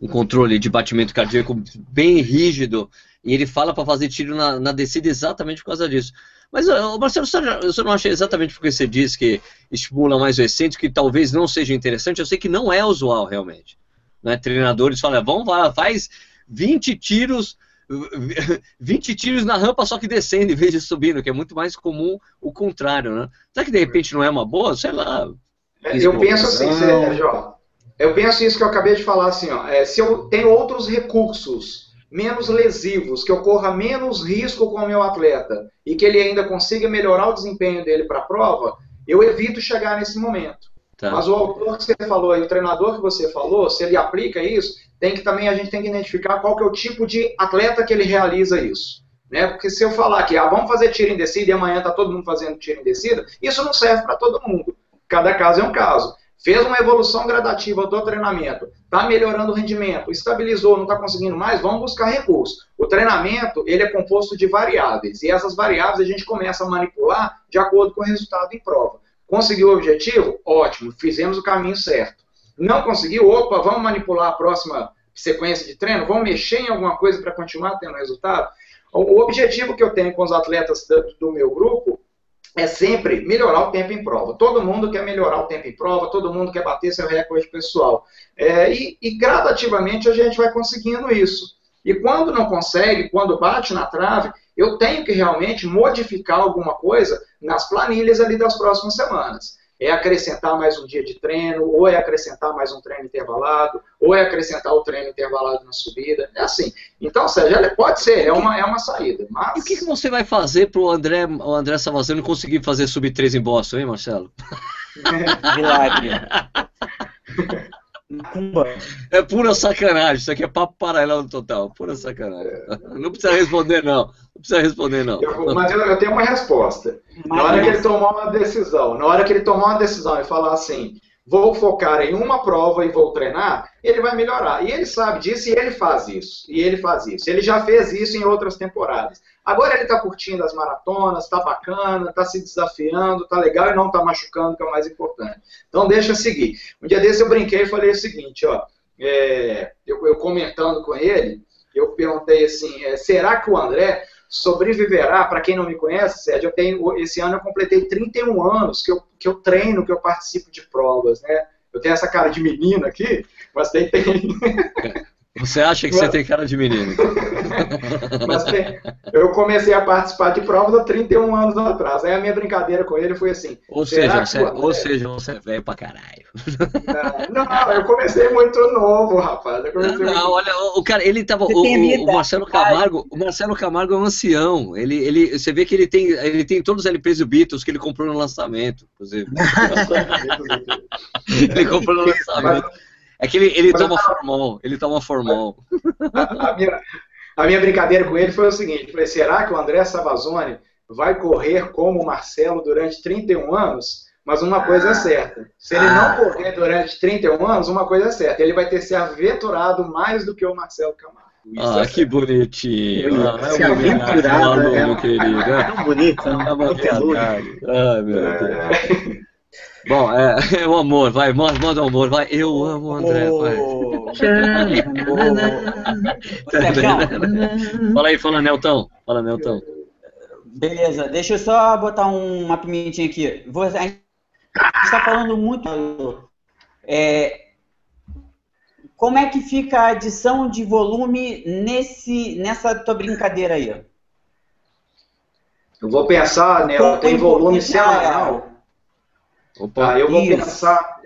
um controle de batimento cardíaco bem rígido, e ele fala para fazer tiro na, na descida exatamente por causa disso. Mas, Marcelo, você não acha exatamente porque você diz que estimula mais o excêntrico, que talvez não seja interessante? Eu sei que não é usual, realmente. Né? Treinadores falam, vamos lá, faz 20 tiros 20 tiros na rampa, só que descendo em vez de subindo, que é muito mais comum o contrário, né? Será que de repente não é uma boa? Sei lá. É, eu penso assim, Sérgio, eu penso isso que eu acabei de falar assim, ó, é, se eu tenho outros recursos menos lesivos, que ocorra menos risco com o meu atleta e que ele ainda consiga melhorar o desempenho dele para a prova, eu evito chegar nesse momento. Tá. Mas o autor que você falou aí, o treinador que você falou, se ele aplica isso, tem que também a gente tem que identificar qual que é o tipo de atleta que ele realiza isso. Né? Porque se eu falar que ah, vamos fazer tiro em descida e amanhã está todo mundo fazendo tiro em descida, isso não serve para todo mundo. Cada caso é um caso fez uma evolução gradativa do treinamento, está melhorando o rendimento, estabilizou, não está conseguindo mais, vamos buscar recursos. O treinamento ele é composto de variáveis e essas variáveis a gente começa a manipular de acordo com o resultado em prova. Conseguiu o objetivo? Ótimo, fizemos o caminho certo. Não conseguiu? Opa, vamos manipular a próxima sequência de treino? Vamos mexer em alguma coisa para continuar tendo resultado? O objetivo que eu tenho com os atletas do meu grupo é sempre melhorar o tempo em prova. Todo mundo quer melhorar o tempo em prova, todo mundo quer bater seu recorde pessoal. É, e, e gradativamente a gente vai conseguindo isso. E quando não consegue, quando bate na trave, eu tenho que realmente modificar alguma coisa nas planilhas ali das próximas semanas é acrescentar mais um dia de treino, ou é acrescentar mais um treino intervalado, ou é acrescentar o treino intervalado na subida. É assim. Então, Sérgio, pode ser, é uma, é uma saída. Mas... E o que, que você vai fazer para o André, o André Savazano conseguir fazer sub 3 em Boston, hein, Marcelo? Milagre. É pura sacanagem, isso aqui é papo paralelo total, pura sacanagem. Não precisa responder, não. Não precisa responder, não. Eu, mas eu, eu, tenho uma resposta. Na hora que ele tomar uma decisão, na hora que ele tomar uma decisão e falar assim, vou focar em uma prova e vou treinar, ele vai melhorar. E ele sabe disso e ele faz isso. E ele faz isso. Ele já fez isso em outras temporadas. Agora ele está curtindo as maratonas, está bacana, está se desafiando, está legal e não está machucando, que é o mais importante. Então deixa seguir. Um dia desse eu brinquei e falei o seguinte, ó, é, eu, eu, comentando com ele, eu perguntei assim, é, será que o André sobreviverá? Para quem não me conhece, Sérgio, eu tenho, esse ano eu completei 31 anos que eu, que eu treino, que eu participo de provas, né? Eu tenho essa cara de menino aqui, mas tem, tem... Você acha que mas... você tem cara de menino? Mas tem... eu comecei a participar de provas há 31 anos atrás. Aí a minha brincadeira com ele foi assim. Ou seja, você, é- ou seja, você é velho pra caralho. Não, não, eu comecei muito novo, rapaz. Eu comecei não, não olha, o cara, ele tava. O, o, o, Marcelo Camargo, o Marcelo Camargo é um ancião. Ele, ele, você vê que ele tem, ele tem todos os LPs do Beatles que ele comprou no lançamento, inclusive. ele comprou no lançamento. Mas, é que ele, ele toma formol, ele toma formol. A, a, minha, a minha brincadeira com ele foi o seguinte, falei, será que o André Savazone vai correr como o Marcelo durante 31 anos? Mas uma coisa é certa, se ele não correr durante 31 anos, uma coisa é certa, ele vai ter se aventurado mais do que o Marcelo Camargo. Isso ah, é que certo. bonitinho. Ah, se é aventurado, é, querido. É tão bonito. É uma Ai, meu Deus. Bom, é, é o amor, vai, manda o amor, vai. Eu amo o André, vai. fala aí, fala, Neltão. Fala, Neltão. Beleza, deixa eu só botar uma pimentinha aqui. Você, a gente está falando muito. É, como é que fica a adição de volume nesse, nessa tua brincadeira aí? Eu vou pensar, né? Tem volume semanal. Opa, tá, eu vou pensar.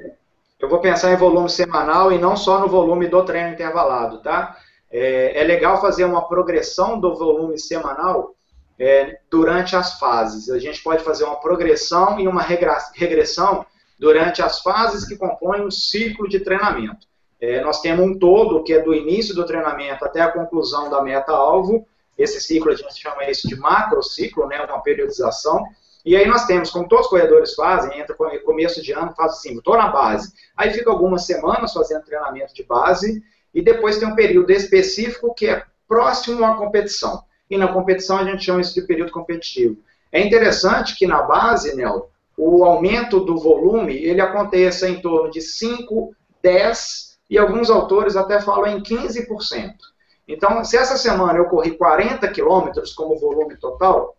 Eu vou pensar em volume semanal e não só no volume do treino intervalado, tá? É, é legal fazer uma progressão do volume semanal é, durante as fases. A gente pode fazer uma progressão e uma regressão durante as fases que compõem o ciclo de treinamento. É, nós temos um todo, que é do início do treinamento até a conclusão da meta-alvo. Esse ciclo a gente chama isso de macrociclo, né, uma periodização. E aí nós temos, como todos os corredores fazem, entra começo de ano, faz assim, estou na base. Aí fica algumas semanas fazendo treinamento de base, e depois tem um período específico que é próximo à competição. E na competição a gente chama isso de período competitivo. É interessante que na base, Nel, o aumento do volume, ele aconteça em torno de 5, 10 e alguns autores até falam em 15%. Então, se essa semana eu corri 40 quilômetros como volume total,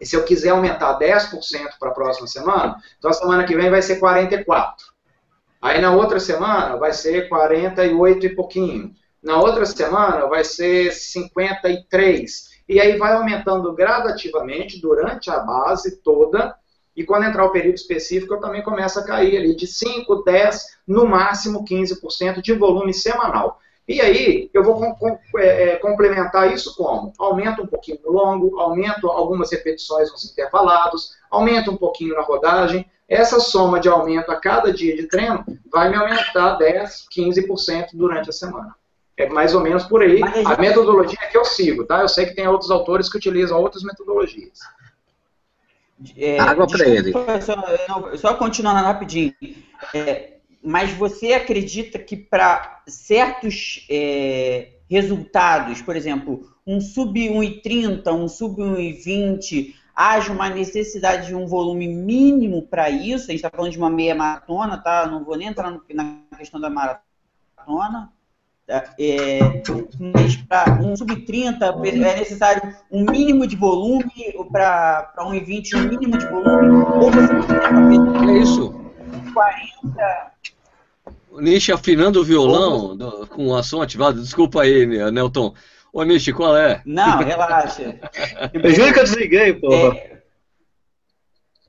e se eu quiser aumentar 10% para a próxima semana, então a semana que vem vai ser 44. Aí na outra semana vai ser 48 e pouquinho. Na outra semana vai ser 53. E aí vai aumentando gradativamente durante a base toda. E quando entrar o período específico, eu também começo a cair ali de 5, 10, no máximo 15% de volume semanal. E aí, eu vou com, com, é, é, complementar isso como? Aumento um pouquinho no longo, aumento algumas repetições nos intervalados, aumento um pouquinho na rodagem. Essa soma de aumento a cada dia de treino vai me aumentar 10, 15% durante a semana. É mais ou menos por aí a metodologia que eu sigo, tá? Eu sei que tem outros autores que utilizam outras metodologias. É, Água para ele. Só, só continuando rapidinho. É, mas você acredita que para certos é, resultados, por exemplo, um sub 1,30, um sub 1,20, haja uma necessidade de um volume mínimo para isso? A gente está falando de uma meia maratona, tá? Não vou nem entrar na questão da maratona. Tá? É, mas para um sub-30 é necessário um mínimo de volume, para um 1,20 um mínimo de volume, ou você É isso. 40, Nishi afinando o violão do, com o som ativado. Desculpa aí, Nelton. Ô, Nishi, qual é? Não, relaxa. Eu juro que eu desliguei, porra. É,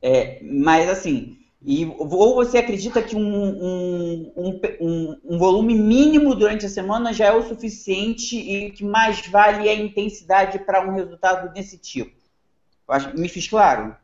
é, mas assim, e, ou você acredita que um, um, um, um, volume mínimo durante a semana já é o suficiente e que mais vale a intensidade para um resultado desse tipo? Me fiz claro?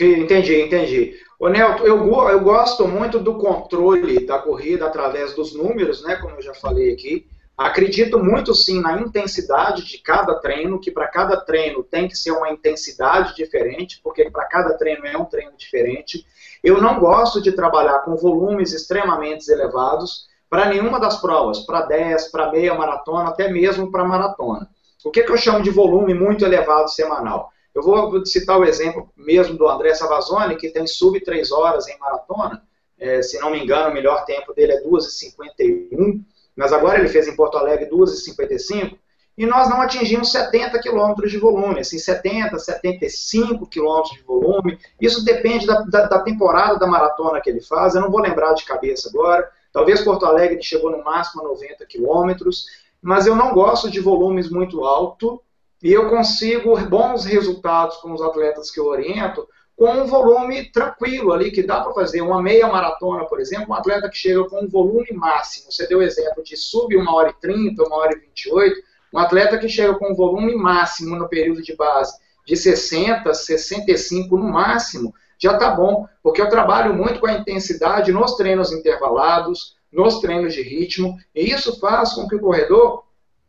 Entendi, entendi. Ô Nelton, eu, eu gosto muito do controle da corrida através dos números, né, como eu já falei aqui. Acredito muito sim na intensidade de cada treino, que para cada treino tem que ser uma intensidade diferente, porque para cada treino é um treino diferente. Eu não gosto de trabalhar com volumes extremamente elevados para nenhuma das provas, para 10, para meia maratona, até mesmo para maratona. O que, que eu chamo de volume muito elevado semanal? Eu vou citar o exemplo mesmo do André Savazone, que tem sub 3 horas em maratona. É, se não me engano, o melhor tempo dele é 2h51, mas agora ele fez em Porto Alegre 2h55, e nós não atingimos 70 quilômetros de volume, assim, 70, 75 quilômetros de volume. Isso depende da, da, da, temporada da maratona que ele faz, eu não vou lembrar de cabeça agora. Talvez Porto Alegre chegou no máximo a 90 quilômetros, mas eu não gosto de volumes muito altos e eu consigo bons resultados com os atletas que eu oriento com um volume tranquilo ali, que dá para fazer uma meia maratona, por exemplo, um atleta que chega com um volume máximo. Você deu o exemplo de sub 1 hora e 30, 1 hora e 28, um atleta que chega com um volume máximo no período de base de 60, 65 no máximo, já está bom, porque eu trabalho muito com a intensidade nos treinos intervalados, nos treinos de ritmo, e isso faz com que o corredor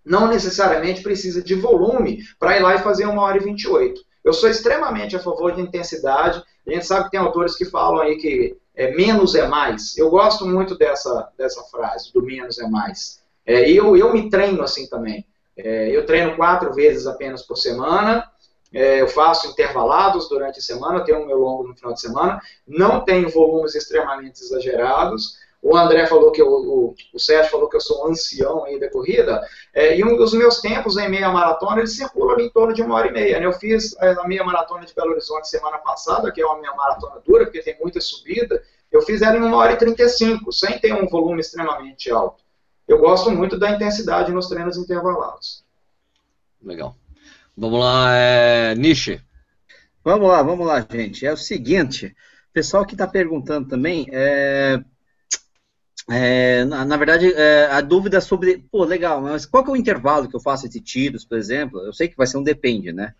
não necessariamente precisa de volume para ir lá e fazer uma hora e 28. Eu sou extremamente a favor de intensidade. A gente sabe que tem autores que falam aí que é, menos é mais. Eu gosto muito dessa, dessa frase, do menos é mais. É, eu, eu me treino assim também. É, eu treino quatro vezes apenas por semana É, eu faço intervalados durante a semana, tenho o meu longo no final de semana, não tenho volumes extremamente exagerados. O André falou que eu, o, o Sérgio falou que eu sou um ancião aí da corrida, é, e um dos meus tempos em meia maratona, ele circula em torno de uma hora e meia. Né? Eu fiz é, a meia maratona de Belo Horizonte semana passada, que é uma meia maratona dura, porque tem muita subida, eu fiz ela em uma hora e trinta e cinco, sem ter um volume extremamente alto. Eu gosto muito da intensidade nos treinos intervalados. Legal. Vamos lá, é... Nishi. Vamos lá, vamos lá, gente. É o seguinte, pessoal que está perguntando também, é, é, na, na, verdade, é, a dúvida sobre, pô, legal, mas qual que é o intervalo que eu faço entre tiros, por exemplo? Eu sei que vai ser um depende, né?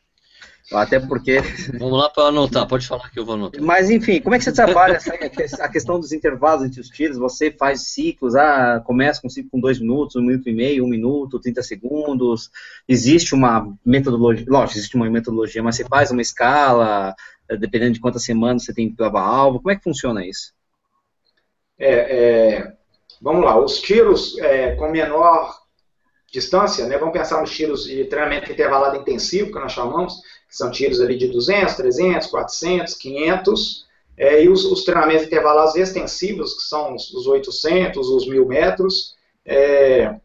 Até porque. Vamos lá para anotar, pode falar que eu vou anotar. Mas, enfim, como é que você trabalha essa, a questão dos intervalos entre os tiros? Você faz ciclos, ah, começa com ciclo com dois minutos, um minuto e meio, um minuto, 30 segundos. Existe uma metodologia, lógico, existe uma metodologia, mas você faz uma escala, dependendo de quantas semanas você tem prova alvo. Como é que funciona isso? É, é, vamos lá, os tiros é, com menor distância, né, vamos pensar nos tiros de treinamento intervalado intensivo, que nós chamamos, que são tiros ali de 200, 300, 400, 500, é, e os, os, treinamentos intervalados extensivos, que são os, os 800, os 1000 metros, é,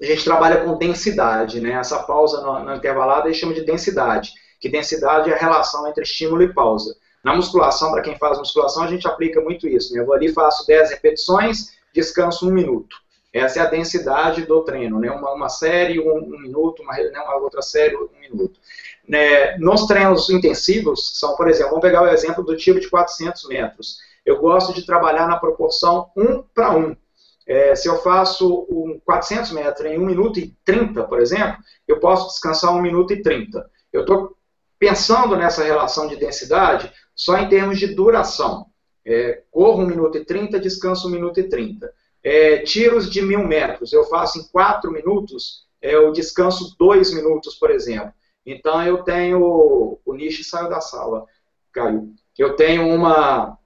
a gente trabalha com densidade, né? Essa pausa no, no intervalado a gente chama de densidade, que densidade é a relação entre estímulo e pausa. Na musculação, para quem faz musculação, a gente aplica muito isso. Né? Eu vou ali, faço 10 repetições, descanso um minuto. Essa é a densidade do treino, né? Uma, uma série, um, um minuto, uma, né? uma, outra série, um minuto. Né? Nos treinos intensivos, são, por exemplo, vamos pegar o exemplo do tiro de 400 metros. Eu gosto de trabalhar na proporção 1 para 1. É, se eu faço um 400 metros em 1 minuto e 30, por exemplo, eu posso descansar 1 minuto e 30. Eu estou pensando nessa relação de densidade só em termos de duração. É, corro 1 minuto e 30, descanso 1 minuto e 30. É, tiros de mil metros, eu faço em 4 minutos, é, eu descanso 2 minutos, por exemplo. Então eu tenho. O Nishi saiu da sala, caiu. Eu tenho uma,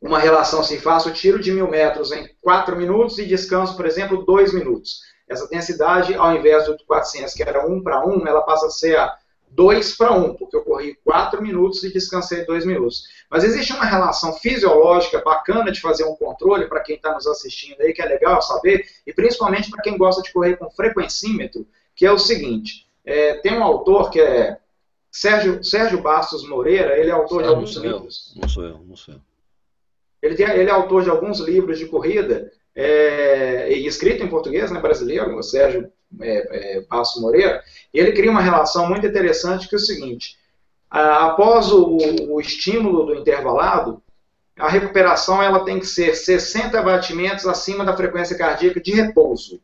uma relação assim: faço tiro de mil metros em 4 minutos e descanso, por exemplo, 2 minutos. Essa densidade, ao invés do 400, que era 1 para 1, ela passa a ser a 2 para 1, porque eu corri 4 minutos e descansei 2 minutos. Mas existe uma relação fisiológica bacana de fazer um controle para quem está nos assistindo aí, que é legal saber, e principalmente para quem gosta de correr com frequencímetro, que é o seguinte: é, tem um autor que é Sérgio, Sérgio Bastos Moreira, ele é autor de alguns livros. não sou eu, não sou eu. Ele, tem, ele é autor de alguns livros de corrida, é, escrito em português, né, brasileiro, o Sérgio é, é, Passo Moreira, ele cria uma relação muito interessante que é o seguinte, após o, o estímulo do intervalado, a recuperação ela tem que ser 60 batimentos acima da frequência cardíaca de repouso.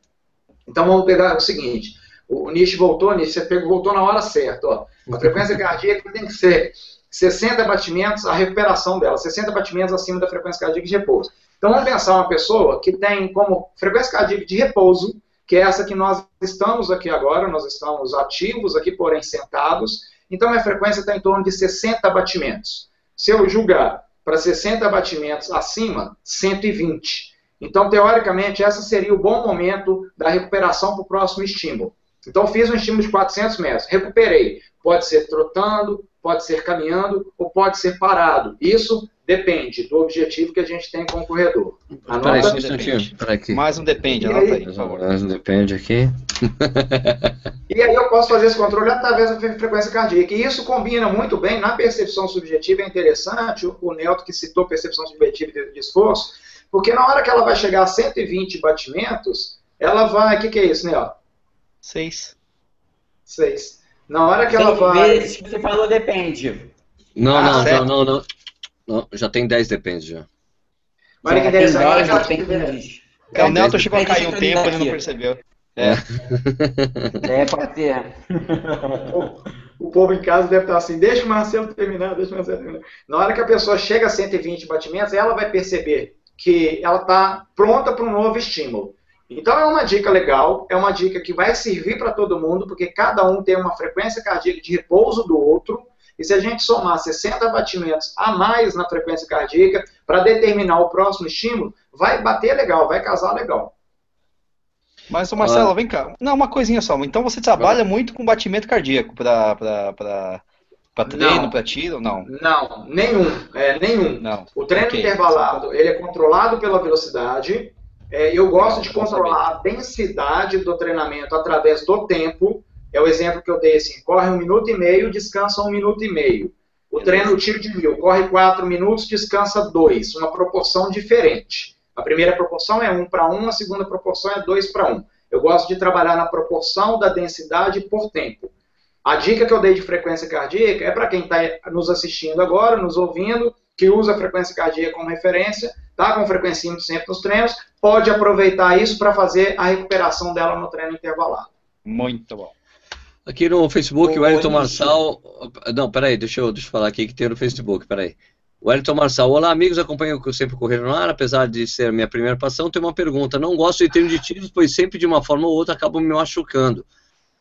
Então vamos pegar o seguinte, o Nish voltou, Nish, você pegou, voltou na hora certa. Ó. A frequência cardíaca tem que ser 60 batimentos, a recuperação dela, 60 batimentos acima da frequência cardíaca de repouso. Então vamos pensar uma pessoa que tem como frequência cardíaca de repouso que é essa que nós estamos aqui agora, nós estamos ativos aqui, porém sentados. Então, minha frequência está em torno de 60 batimentos. Se eu julgar para 60 batimentos acima, 120. Então, teoricamente, esse seria o bom momento da recuperação para o próximo estímulo. Então, fiz um estímulo de 400 metros, recuperei. Pode ser trotando, pode ser caminhando ou pode ser parado. Isso depende do objetivo que a gente tem com o corredor. Anota aí, um. Aqui. Mais um depende, anota aí, aí, por favor. Mais um depende aqui. e aí eu posso fazer esse controle através da frequência cardíaca. E isso combina muito bem na percepção subjetiva. É interessante, o Nelton que citou percepção subjetiva de esforço, porque na hora que ela vai chegar a 120 batimentos, ela vai. O que, que é isso, Nelton? Seis. Seis. Na hora que ela vai. Vezes você falou depende. Não, ah, não, não, não, não, Já tem 10 depende já. Olha que interessante. Já tem 10. É, o Nelton chegou a cair um tempo, ele não percebeu. É. É, pode ter. O povo em casa deve estar assim, deixa o Marcelo terminar, deixa o Marcelo terminar. Na hora que a pessoa chega a 120 batimentos, ela vai perceber que ela está pronta para um novo estímulo. Então é uma dica legal, é uma dica que vai servir para todo mundo, porque cada um tem uma frequência cardíaca de repouso do outro, e se a gente somar 60 batimentos a mais na frequência cardíaca para determinar o próximo estímulo, vai bater legal, vai casar legal. Mas, Marcelo, ah. vem cá. Não, uma coisinha só. Então você trabalha muito com batimento cardíaco para Para treino, para tiro, não? Não, nenhum. É, nenhum. Não. O treino okay. intervalado, ele é controlado pela velocidade. É, eu gosto de controlar a densidade do treinamento através do tempo. É o exemplo que eu dei assim: corre um minuto e meio, descansa um minuto e meio. O treino tiro de mil, corre quatro minutos, descansa dois. Uma proporção diferente. A primeira proporção é um para um, a segunda proporção é dois para um. Eu gosto de trabalhar na proporção da densidade por tempo. A dica que eu dei de frequência cardíaca é para quem está nos assistindo agora, nos ouvindo, que usa a frequência cardíaca como referência, está com frequência sempre nos treinos, pode aproveitar isso para fazer a recuperação dela no treino intervalado. Muito bom. Aqui no Facebook, o Wellington Marçal. Não, peraí, deixa eu, deixa eu falar aqui que tem no Facebook, peraí. Wellington Marçal, olá amigos, acompanho sempre Correr no Ar, apesar de ser minha primeira passão, tenho uma pergunta. Não gosto de treino de tiros, pois sempre de uma forma ou outra acabo me machucando.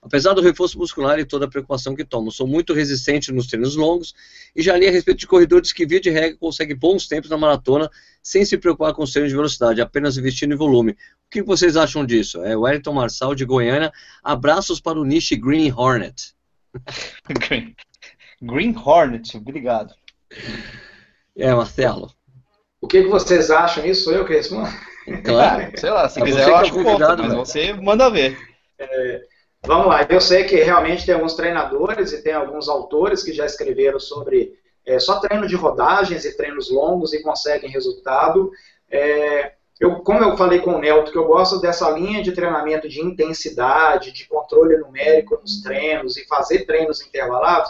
Apesar do reforço muscular e toda a preocupação que tomo, sou muito resistente nos treinos longos e já li a respeito de corredores que, via de regra, conseguem bons tempos na maratona sem se preocupar com os treinos de velocidade, apenas investindo em volume. O que vocês acham disso? É Wellington Marçal, de Goiânia. Abraços para o Nishi Green Hornet. Green, Green Hornet, obrigado. É, Marcelo. O que, que vocês acham? Isso sou eu que respondo? Claro, sei lá, se é quiser eu é acho convidado, mas você manda ver. É, Vamos lá, eu sei que realmente tem alguns treinadores e tem alguns autores que já escreveram sobre é, só treino de rodagens e treinos longos e conseguem resultado. É, eu, como eu falei com o Nelto, que eu gosto dessa linha de treinamento de intensidade, de controle numérico nos treinos e fazer treinos intervalados,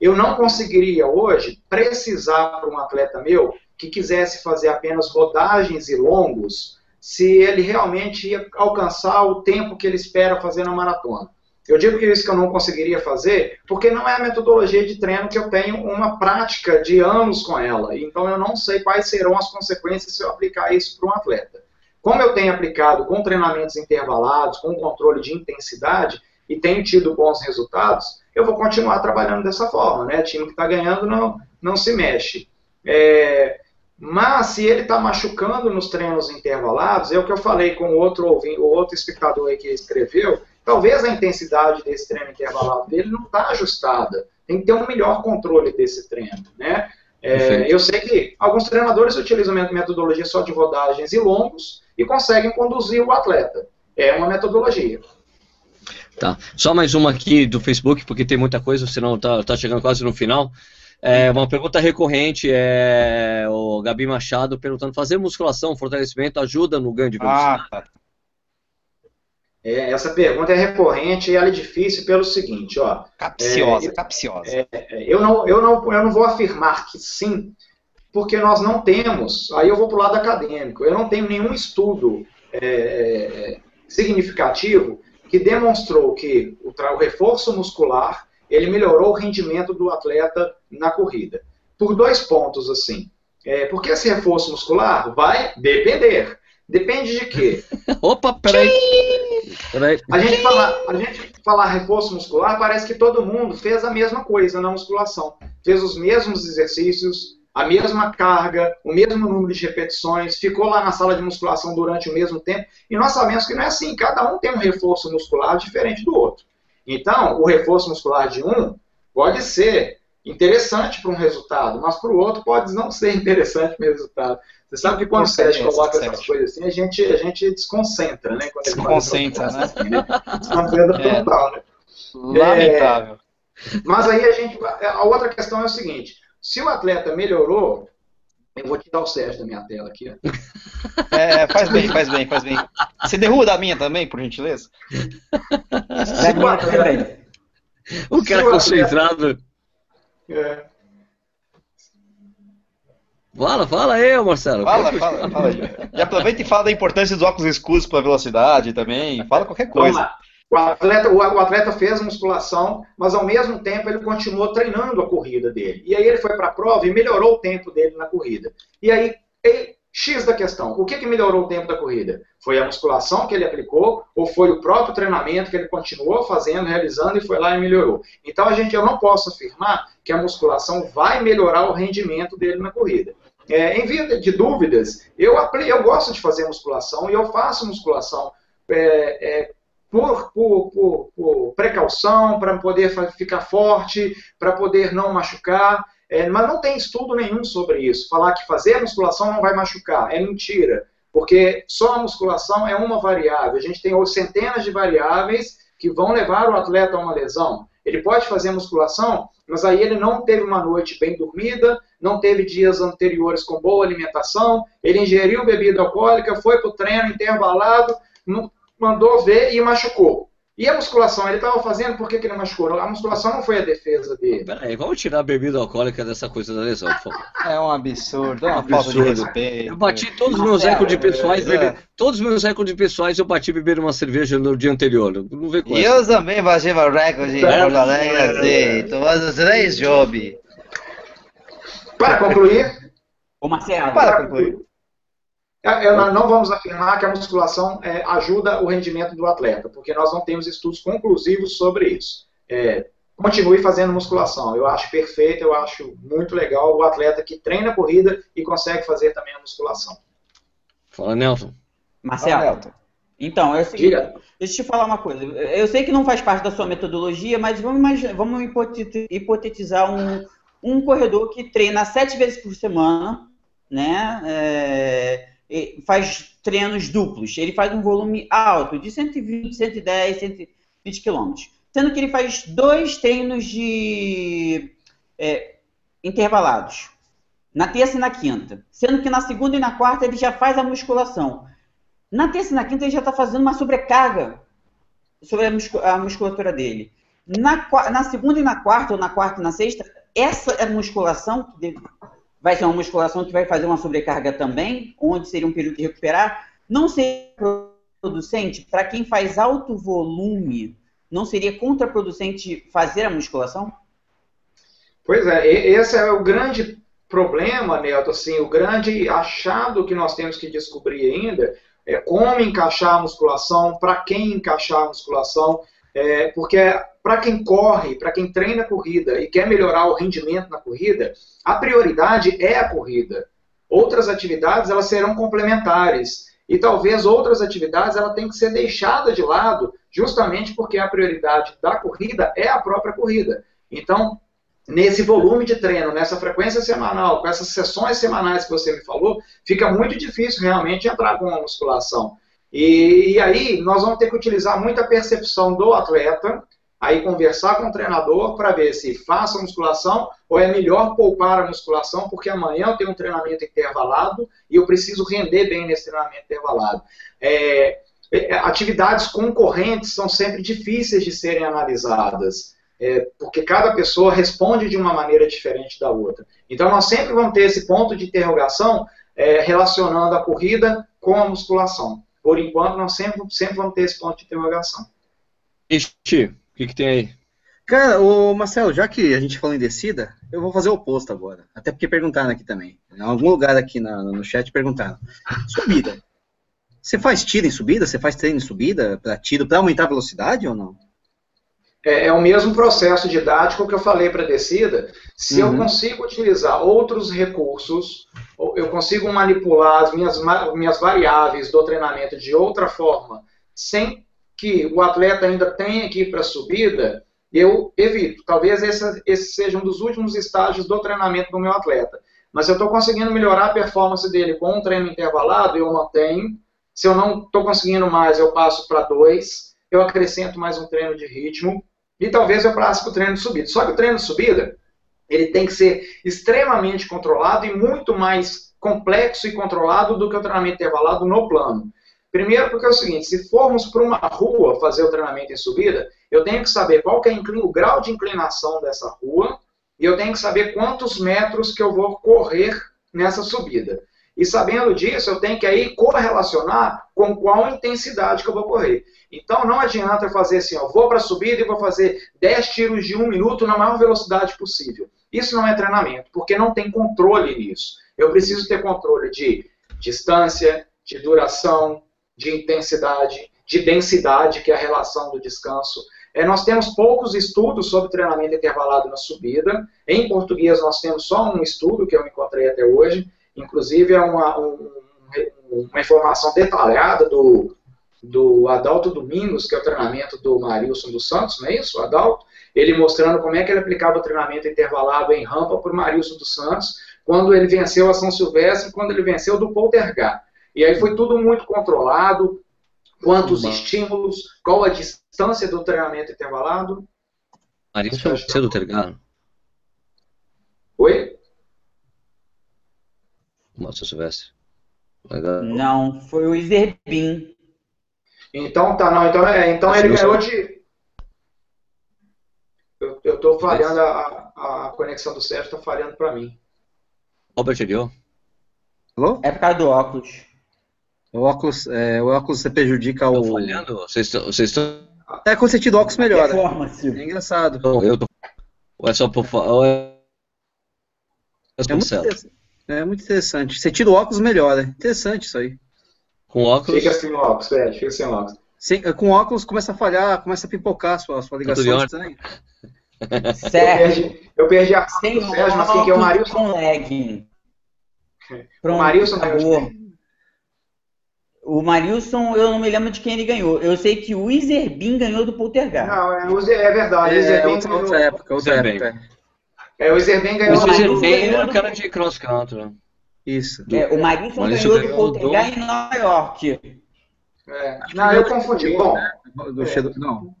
eu não conseguiria hoje precisar para um atleta meu que quisesse fazer apenas rodagens e longos, se ele realmente ia alcançar o tempo que ele espera fazer na maratona. Eu digo que isso que eu não conseguiria fazer, porque não é a metodologia de treino que eu tenho uma prática de anos com ela. Então eu não sei quais serão as consequências se eu aplicar isso para um atleta. Como eu tenho aplicado com treinamentos intervalados, com controle de intensidade, e tenho tido bons resultados, eu vou continuar trabalhando dessa forma. Né? Time que está ganhando não, não se mexe. É, mas se ele está machucando nos treinos intervalados, é o que eu falei com outro, o outro espectador aí que escreveu, talvez a intensidade desse treino intervalado dele não está ajustada. Tem que ter um melhor controle desse treino. Né? É, eu sei que alguns treinadores utilizam metodologia só de rodagens e longos e conseguem conduzir o atleta. É uma metodologia. Tá. Só mais uma aqui do Facebook, porque tem muita coisa, senão tá, tá chegando quase no final. É, uma pergunta recorrente é o Gabi Machado perguntando: fazer musculação, fortalecimento ajuda no ganho de velocidade? Ah, tá. É, essa pergunta é recorrente e ela é difícil pelo seguinte, ó. Capciosa, é, capciosa. É, é, eu, não, eu, não, eu não vou afirmar que sim, porque nós não temos, aí eu vou para o lado acadêmico, eu não tenho nenhum estudo é, é, significativo que demonstrou que o, o reforço muscular ele melhorou o rendimento do atleta na corrida. Por dois pontos, assim. É, porque esse reforço muscular vai depender. Depende de quê? Opa, peraí. peraí. A gente, falar, a gente falar reforço muscular, parece que todo mundo fez a mesma coisa na musculação. Fez os mesmos exercícios, a mesma carga, o mesmo número de repetições, ficou lá na sala de musculação durante o mesmo tempo. E nós sabemos que não é assim. Cada um tem um reforço muscular diferente do outro. Então, o reforço muscular de um pode ser interessante para um resultado, mas para o outro pode não ser interessante para o resultado. Você sabe que quando o Sérgio coloca essas coisas assim, a gente, a gente desconcentra, né? Quando desconcentra, né? Assim, né? Desconcentra é. total, né? Lamentável. É, mas aí a gente. A outra questão é o seguinte: se o atleta melhorou, eu vou tirar o Sérgio da minha tela aqui. É, faz bem, faz bem, faz bem. Você derruba da minha também, por gentileza? Da minha também. O cara concentrado. É. Fala, fala aí, Marcelo. Fala, fala, fala aí. E aproveita e fala da importância dos óculos escuros para velocidade também. Fala qualquer coisa. O atleta, o atleta fez musculação, mas ao mesmo tempo ele continuou treinando a corrida dele. E aí ele foi para a prova e melhorou o tempo dele na corrida. E aí, ele, X da questão, o que, que melhorou o tempo da corrida? Foi a musculação que ele aplicou ou foi o próprio treinamento que ele continuou fazendo, realizando e foi lá e melhorou? Então a gente, eu não posso afirmar que a musculação vai melhorar o rendimento dele na corrida. É, em via de dúvidas, eu, eu gosto de fazer musculação e eu faço musculação é, é, por, por, por, por precaução, para poder ficar forte, para poder não machucar. É, mas não tem estudo nenhum sobre isso. Falar que fazer musculação não vai machucar é mentira, porque só a musculação é uma variável. A gente tem centenas de variáveis que vão levar o atleta a uma lesão. Ele pode fazer musculação, mas aí ele não teve uma noite bem dormida, não teve dias anteriores com boa alimentação, ele ingeriu bebida alcoólica, foi para o treino intervalado, mandou ver e machucou. E a musculação, ele estava fazendo, por que, que ele machucou? A musculação não foi a defesa dele. Peraí, vamos tirar a bebida alcoólica dessa coisa da lesão, por favor. É um absurdo, é uma falta de respeito. Eu bati todos os meus recordes pessoais, é. Beber, todos os meus recordes pessoais eu bati beber uma cerveja no dia anterior. Não vê E eu também bati meu recorde em Porto Alegre, assim, tomando três job. Para concluir. Ô Marcelo. Para concluir. É, é, nós não vamos afirmar que a musculação é, ajuda o rendimento do atleta, porque nós não temos estudos conclusivos sobre isso. É, continue fazendo musculação. Eu acho perfeito, eu acho muito legal o atleta que treina corrida e consegue fazer também a musculação. Fala, Nelson. Marcelo. Fala, Nelson. Então, é o seguinte, deixa eu te falar uma coisa. Eu sei que não faz parte da sua metodologia, mas vamos, imaginar, vamos hipotetizar um, um corredor que treina sete vezes por semana, né? É, faz treinos duplos. Ele faz um volume alto, de 120, 110, 120 quilômetros. Sendo que ele faz dois treinos de é, intervalados. Na terça e na quinta. Sendo que na segunda e na quarta ele já faz a musculação. Na terça e na quinta ele já está fazendo uma sobrecarga sobre a, musculatura dele. Na, na, segunda e na quarta, ou na quarta e na sexta, essa é a musculação que deve, vai ser uma musculação que vai fazer uma sobrecarga também, onde seria um período de recuperar. Não seria contraproducente para quem faz alto volume, não seria contraproducente fazer a musculação? Pois é, esse é o grande problema, Neto, assim, o grande achado que nós temos que descobrir ainda é como encaixar a musculação, para quem encaixar a musculação, é, porque para quem corre, para quem treina corrida e quer melhorar o rendimento na corrida, a prioridade é a corrida. Outras atividades elas serão complementares e talvez outras atividades ela tem que ser deixada de lado, justamente porque a prioridade da corrida é a própria corrida. Então, nesse volume de treino, nessa frequência semanal, com essas sessões semanais que você me falou, fica muito difícil realmente entrar com a musculação. E, e aí nós vamos ter que utilizar muita percepção do atleta, aí conversar com o treinador para ver se faça a musculação ou é melhor poupar a musculação, porque amanhã eu tenho um treinamento intervalado e eu preciso render bem nesse treinamento intervalado. É, é, atividades concorrentes são sempre difíceis de serem analisadas, é, porque cada pessoa responde de uma maneira diferente da outra. Então nós sempre vamos ter esse ponto de interrogação é, relacionando a corrida com a musculação. Por enquanto, nós sempre, sempre vamos ter esse ponto de interrogação. Ixi, que, que tem aí? Cara, o Marcelo, já que a gente falou em descida, eu vou fazer o oposto agora. Até porque perguntaram aqui também. Em algum lugar aqui na, no chat perguntaram. Subida. Você faz tiro em subida? Você faz treino em subida para tiro para aumentar a velocidade ou não? É, é, o mesmo processo didático que eu falei para descida. Se uhum. eu consigo utilizar outros recursos, eu consigo manipular as minhas, minhas variáveis do treinamento de outra forma, sem que o atleta ainda tenha que ir para a subida, eu evito. Talvez esse, esse seja um dos últimos estágios do treinamento do meu atleta. Mas eu estou conseguindo melhorar a performance dele com um treino intervalado, eu mantenho. Se eu não estou conseguindo mais, eu passo para dois. Eu acrescento mais um treino de ritmo. E talvez eu passe para o treino de subida. Só que o treino de subida, ele tem que ser extremamente controlado e muito mais complexo e controlado do que o treinamento intervalado no plano. Primeiro porque é o seguinte, se formos para uma rua fazer o treinamento em subida, eu tenho que saber qual que é o grau de inclinação dessa rua e eu tenho que saber quantos metros que eu vou correr nessa subida. E sabendo disso, eu tenho que aí correlacionar com qual intensidade que eu vou correr. Então não adianta fazer assim, eu vou para a subida e vou fazer 10 tiros de um minuto na maior velocidade possível. Isso não é treinamento, porque não tem controle nisso. Eu preciso ter controle de distância, de duração, de intensidade, de densidade, que é a relação do descanso. É, nós temos poucos estudos sobre treinamento intervalado na subida. Em português, nós temos só um estudo que eu encontrei até hoje. Inclusive, é uma, um, uma informação detalhada do do Adalto Domingos, que é o treinamento do Marilson dos Santos, não é isso, o Adalto? Ele mostrando como é que ele aplicava o treinamento intervalado em rampa para o Marilson dos Santos, quando ele venceu a São Silvestre, quando ele venceu do Poltergar. E aí foi tudo muito controlado, quantos uhum. estímulos, qual a distância do treinamento intervalado. Marilson venceu do Poltergar? Oi? São Silvestre. Legal. Não, foi o Iserbin. Então tá, não, então, é, então ele ganhou de. Eu, eu tô falhando, a, a conexão do Sérgio tá falhando para mim. Robert ganhou. Alô? É por causa do óculos. O óculos, é, o óculos você prejudica o. Tô falhando? Vocês estão. É, quando você tira o óculos melhora. É engraçado. Não, eu tô... Ou é só por. Ou é... É, muito é muito interessante. Você tira o óculos melhora. Interessante isso aí. Com óculos. Fica sem óculos, Fred, fica sem óculos. Sem, com óculos começa a falhar, começa a pipocar a sua, sua ligação estranha. Certo. Eu perdi, a sem do Sérgio, mas quem que é o Marilson? Com legging. Pronto, o Marilson ganhou. O Marilson, eu não me lembro de quem ele ganhou. Eu sei que o Iserbin ganhou do Poltergeist. Não, é, é verdade. É, é outra, outra época, outra época. É, o Iserbin ganhou. O Iserbin era o cara de cross country. Isso. É, o Marilson ganhou, ganhou do Poltergeist em Nova York. É. Não, eu confundi. Bom, do é. não.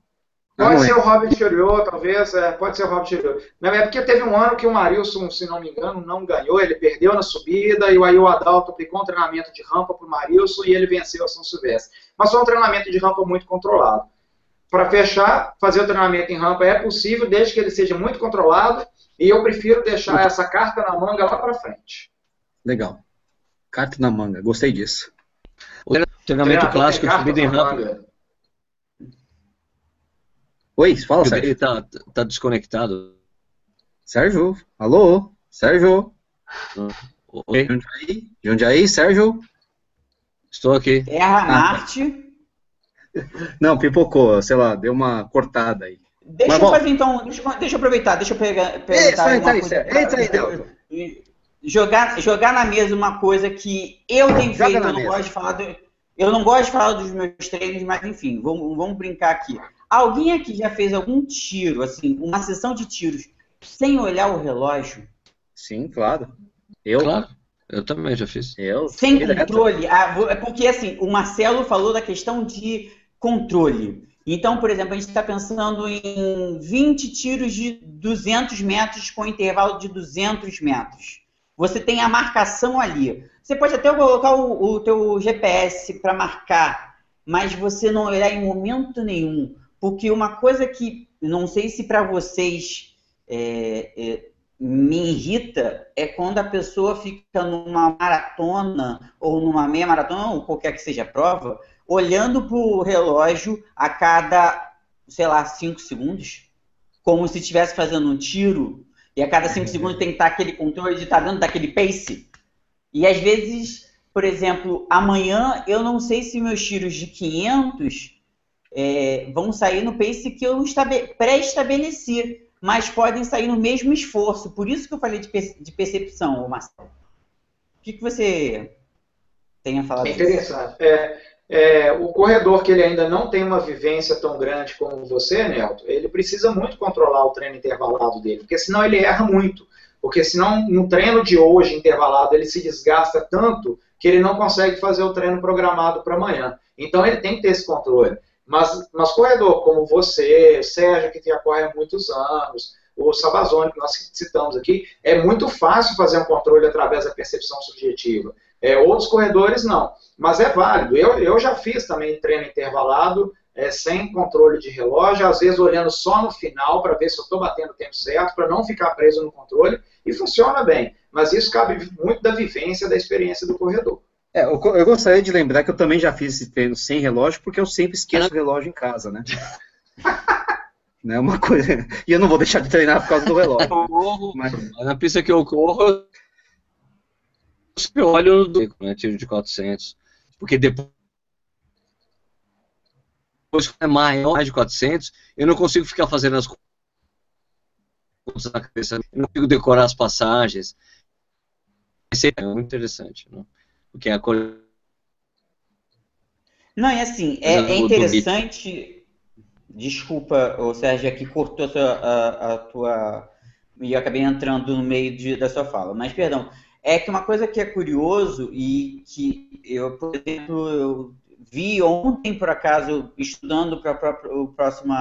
Pode ser o Robert Choriot, talvez, é, pode ser o Robert Choriot. Não, é porque teve um ano que o Marilson, se não me engano, não ganhou, ele perdeu na subida, e aí o Adalto aplicou um treinamento de rampa para o Marilson e ele venceu a São Silvestre. Mas foi um treinamento de rampa muito controlado. Para fechar, fazer o treinamento em rampa é possível, desde que ele seja muito controlado, e eu prefiro deixar essa carta na manga lá para frente. Legal. Carta na manga, gostei disso. O treinamento clássico de subida em rampa. Oi, fala, Sérgio. Ele tá, tá desconectado. Sérgio, alô? Sérgio? Oi. Jundiaí, Jundiaí, Sérgio? Estou aqui. Terra, ah. Marte. Não, pipocou, sei lá, deu uma cortada aí. Deixa Mas, eu fazer então, deixa, deixa, eu aproveitar, deixa eu pegar. Entra aí, entra aí, Delta jogar, jogar na mesa uma coisa que eu tenho Joga feito, eu não gosto de falar do, eu não gosto de falar dos meus treinos, mas enfim, vamos, vamos brincar aqui. Alguém aqui já fez algum tiro, assim, uma sessão de tiros sem olhar o relógio? Sim, claro. Eu? Claro. Eu também já fiz. Eu? Sem controle. Ah, é porque, assim, o Marcelo falou da questão de controle. Então, por exemplo, a gente está pensando em 20 tiros de 200 metros com intervalo de 200 metros. Você tem a marcação ali. Você pode até colocar o, o teu GPS para marcar, mas você não olhar em momento nenhum. Porque uma coisa que, não sei se para vocês é, é, me irrita, é quando a pessoa fica numa maratona, ou numa meia maratona, ou qualquer que seja a prova, olhando para o relógio a cada, sei lá, cinco segundos, como se estivesse fazendo um tiro e a cada 5 uhum. segundos tem que estar aquele controle de estar dando daquele pace. E às vezes, por exemplo, amanhã eu não sei se meus tiros de 500 é, vão sair no pace que eu pré-estabeleci, mas podem sair no mesmo esforço. Por isso que eu falei de, de percepção, Marcelo. O que, que você tem a falar? É interessante. É, é, o corredor que ele ainda não tem uma vivência tão grande como você, Nelton, ele precisa muito controlar o treino intervalado dele, porque senão ele erra muito. Porque senão no treino de hoje intervalado ele se desgasta tanto que ele não consegue fazer o treino programado para amanhã. Então ele tem que ter esse controle. Mas, mas corredor como você, Sérgio, que já corre há muitos anos, o Sabazone, que nós citamos aqui, é muito fácil fazer um controle através da percepção subjetiva. É, outros corredores não, mas é válido. Eu, eu já fiz também treino intervalado, é, sem controle de relógio, às vezes olhando só no final para ver se eu estou batendo o tempo certo, para não ficar preso no controle, e funciona bem. Mas isso cabe muito da vivência, da experiência do corredor. É, eu, eu, gostaria de lembrar que eu também já fiz esse treino sem relógio, porque eu sempre esqueço o relógio em casa, né? né uma coisa. E eu não vou deixar de treinar por causa do relógio. Mas... Na pista que eu corro, eu olho no né, tiro de 400. Porque depois que é maior de 400, eu não consigo ficar fazendo as coisas na cabeça, eu não consigo decorar as passagens. Isso é muito interessante, né? porque a coisa Não, e assim, é, é interessante. Desculpa, o Sérgio, aqui cortou a, sua, a, a tua. E eu acabei entrando no meio de, da sua fala. Mas, perdão, é que uma coisa que é curioso e que eu, por exemplo, eu vi ontem, por acaso, estudando para o próximo,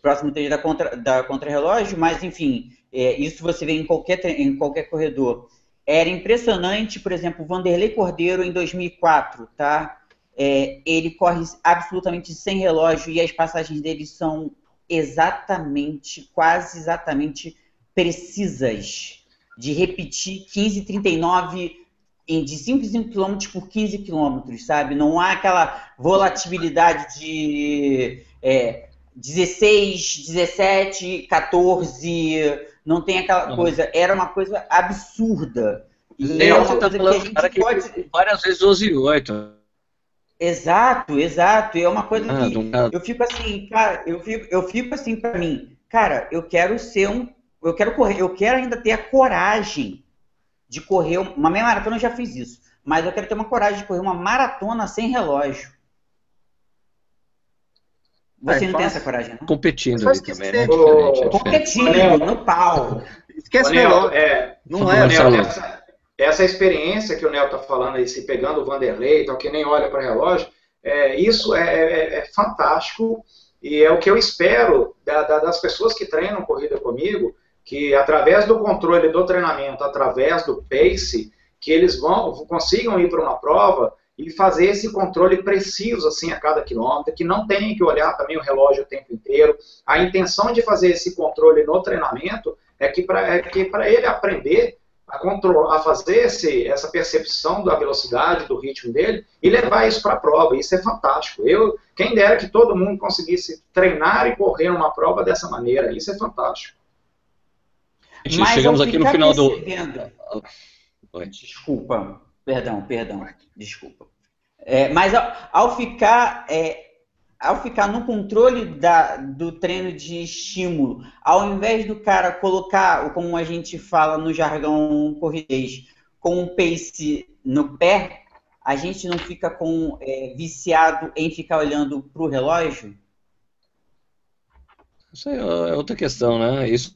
próximo treino da, contra, da contrarrelógio, mas, enfim, é, isso você vê em qualquer, em qualquer corredor. Era impressionante, por exemplo, o Vanderlei Cordeiro em 2004, tá? É, ele corre absolutamente sem relógio e as passagens dele são exatamente, quase exatamente precisas. De repetir 15,39 de 5 5 km por 15 km, sabe? Não há aquela volatilidade de é, 16, 17, 14, não tem aquela coisa. Era uma coisa absurda. E é uma coisa que a gente pode... várias vezes 12 e 8. Exato, exato. É uma coisa ah, que eu fico assim, cara, eu fico, eu fico assim para mim, cara, eu quero ser um, eu quero correr, eu quero ainda ter a coragem de correr uma meia maratona, eu já fiz isso, mas eu quero ter uma coragem de correr uma maratona sem relógio. Você é, não tem essa coragem, não? Competindo ali também, né? É Competindo, no pau. Esquece o Nel, é, não é, Nel, essa, essa experiência que o Nel tá falando aí, se pegando o Vanderlei, tal, que nem olha para relógio, é, isso é, é, é, fantástico e é o que eu espero da, da, das pessoas que treinam corrida comigo, que através do controle do treinamento, através do pace, que eles vão consigam ir para uma prova e fazer esse controle preciso assim a cada quilômetro, que não tem que olhar também o relógio o tempo inteiro. A intenção de fazer esse controle no treinamento é que para é que ele aprender a, controlar, a fazer esse, essa percepção da velocidade, do ritmo dele e levar isso para a prova. Isso é fantástico. Eu, quem dera que todo mundo conseguisse treinar e correr uma prova dessa maneira. Isso é fantástico. Mas chegamos aqui no final do. Desculpa, perdão, perdão, desculpa. É, mas ao, ao ficar é, ao ficar no controle da, do treino de estímulo, ao invés do cara colocar, como a gente fala no jargão corridez, com um pace no pé, a gente não fica com é, viciado em ficar olhando para o relógio? Isso é outra questão, né? Isso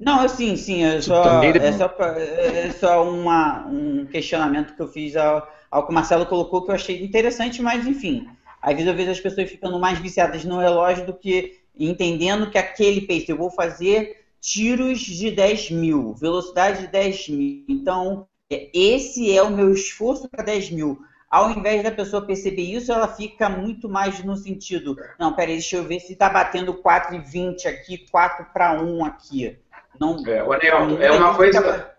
não, sim, sim, é só, é só, é só uma, um questionamento que eu fiz ao, ao que o Marcelo colocou que eu achei interessante, mas enfim, às vezes eu vejo as pessoas ficando mais viciadas no relógio do que entendendo que aquele pace, eu vou fazer tiros de 10 mil, velocidade de 10 mil, então é, esse é o meu esforço para 10 mil. Ao invés da pessoa perceber isso, ela fica muito mais no sentido, não, peraí, deixa eu ver se está batendo 4,20 aqui, 4 para 1 aqui. Não, é, o Anel, é uma coisa.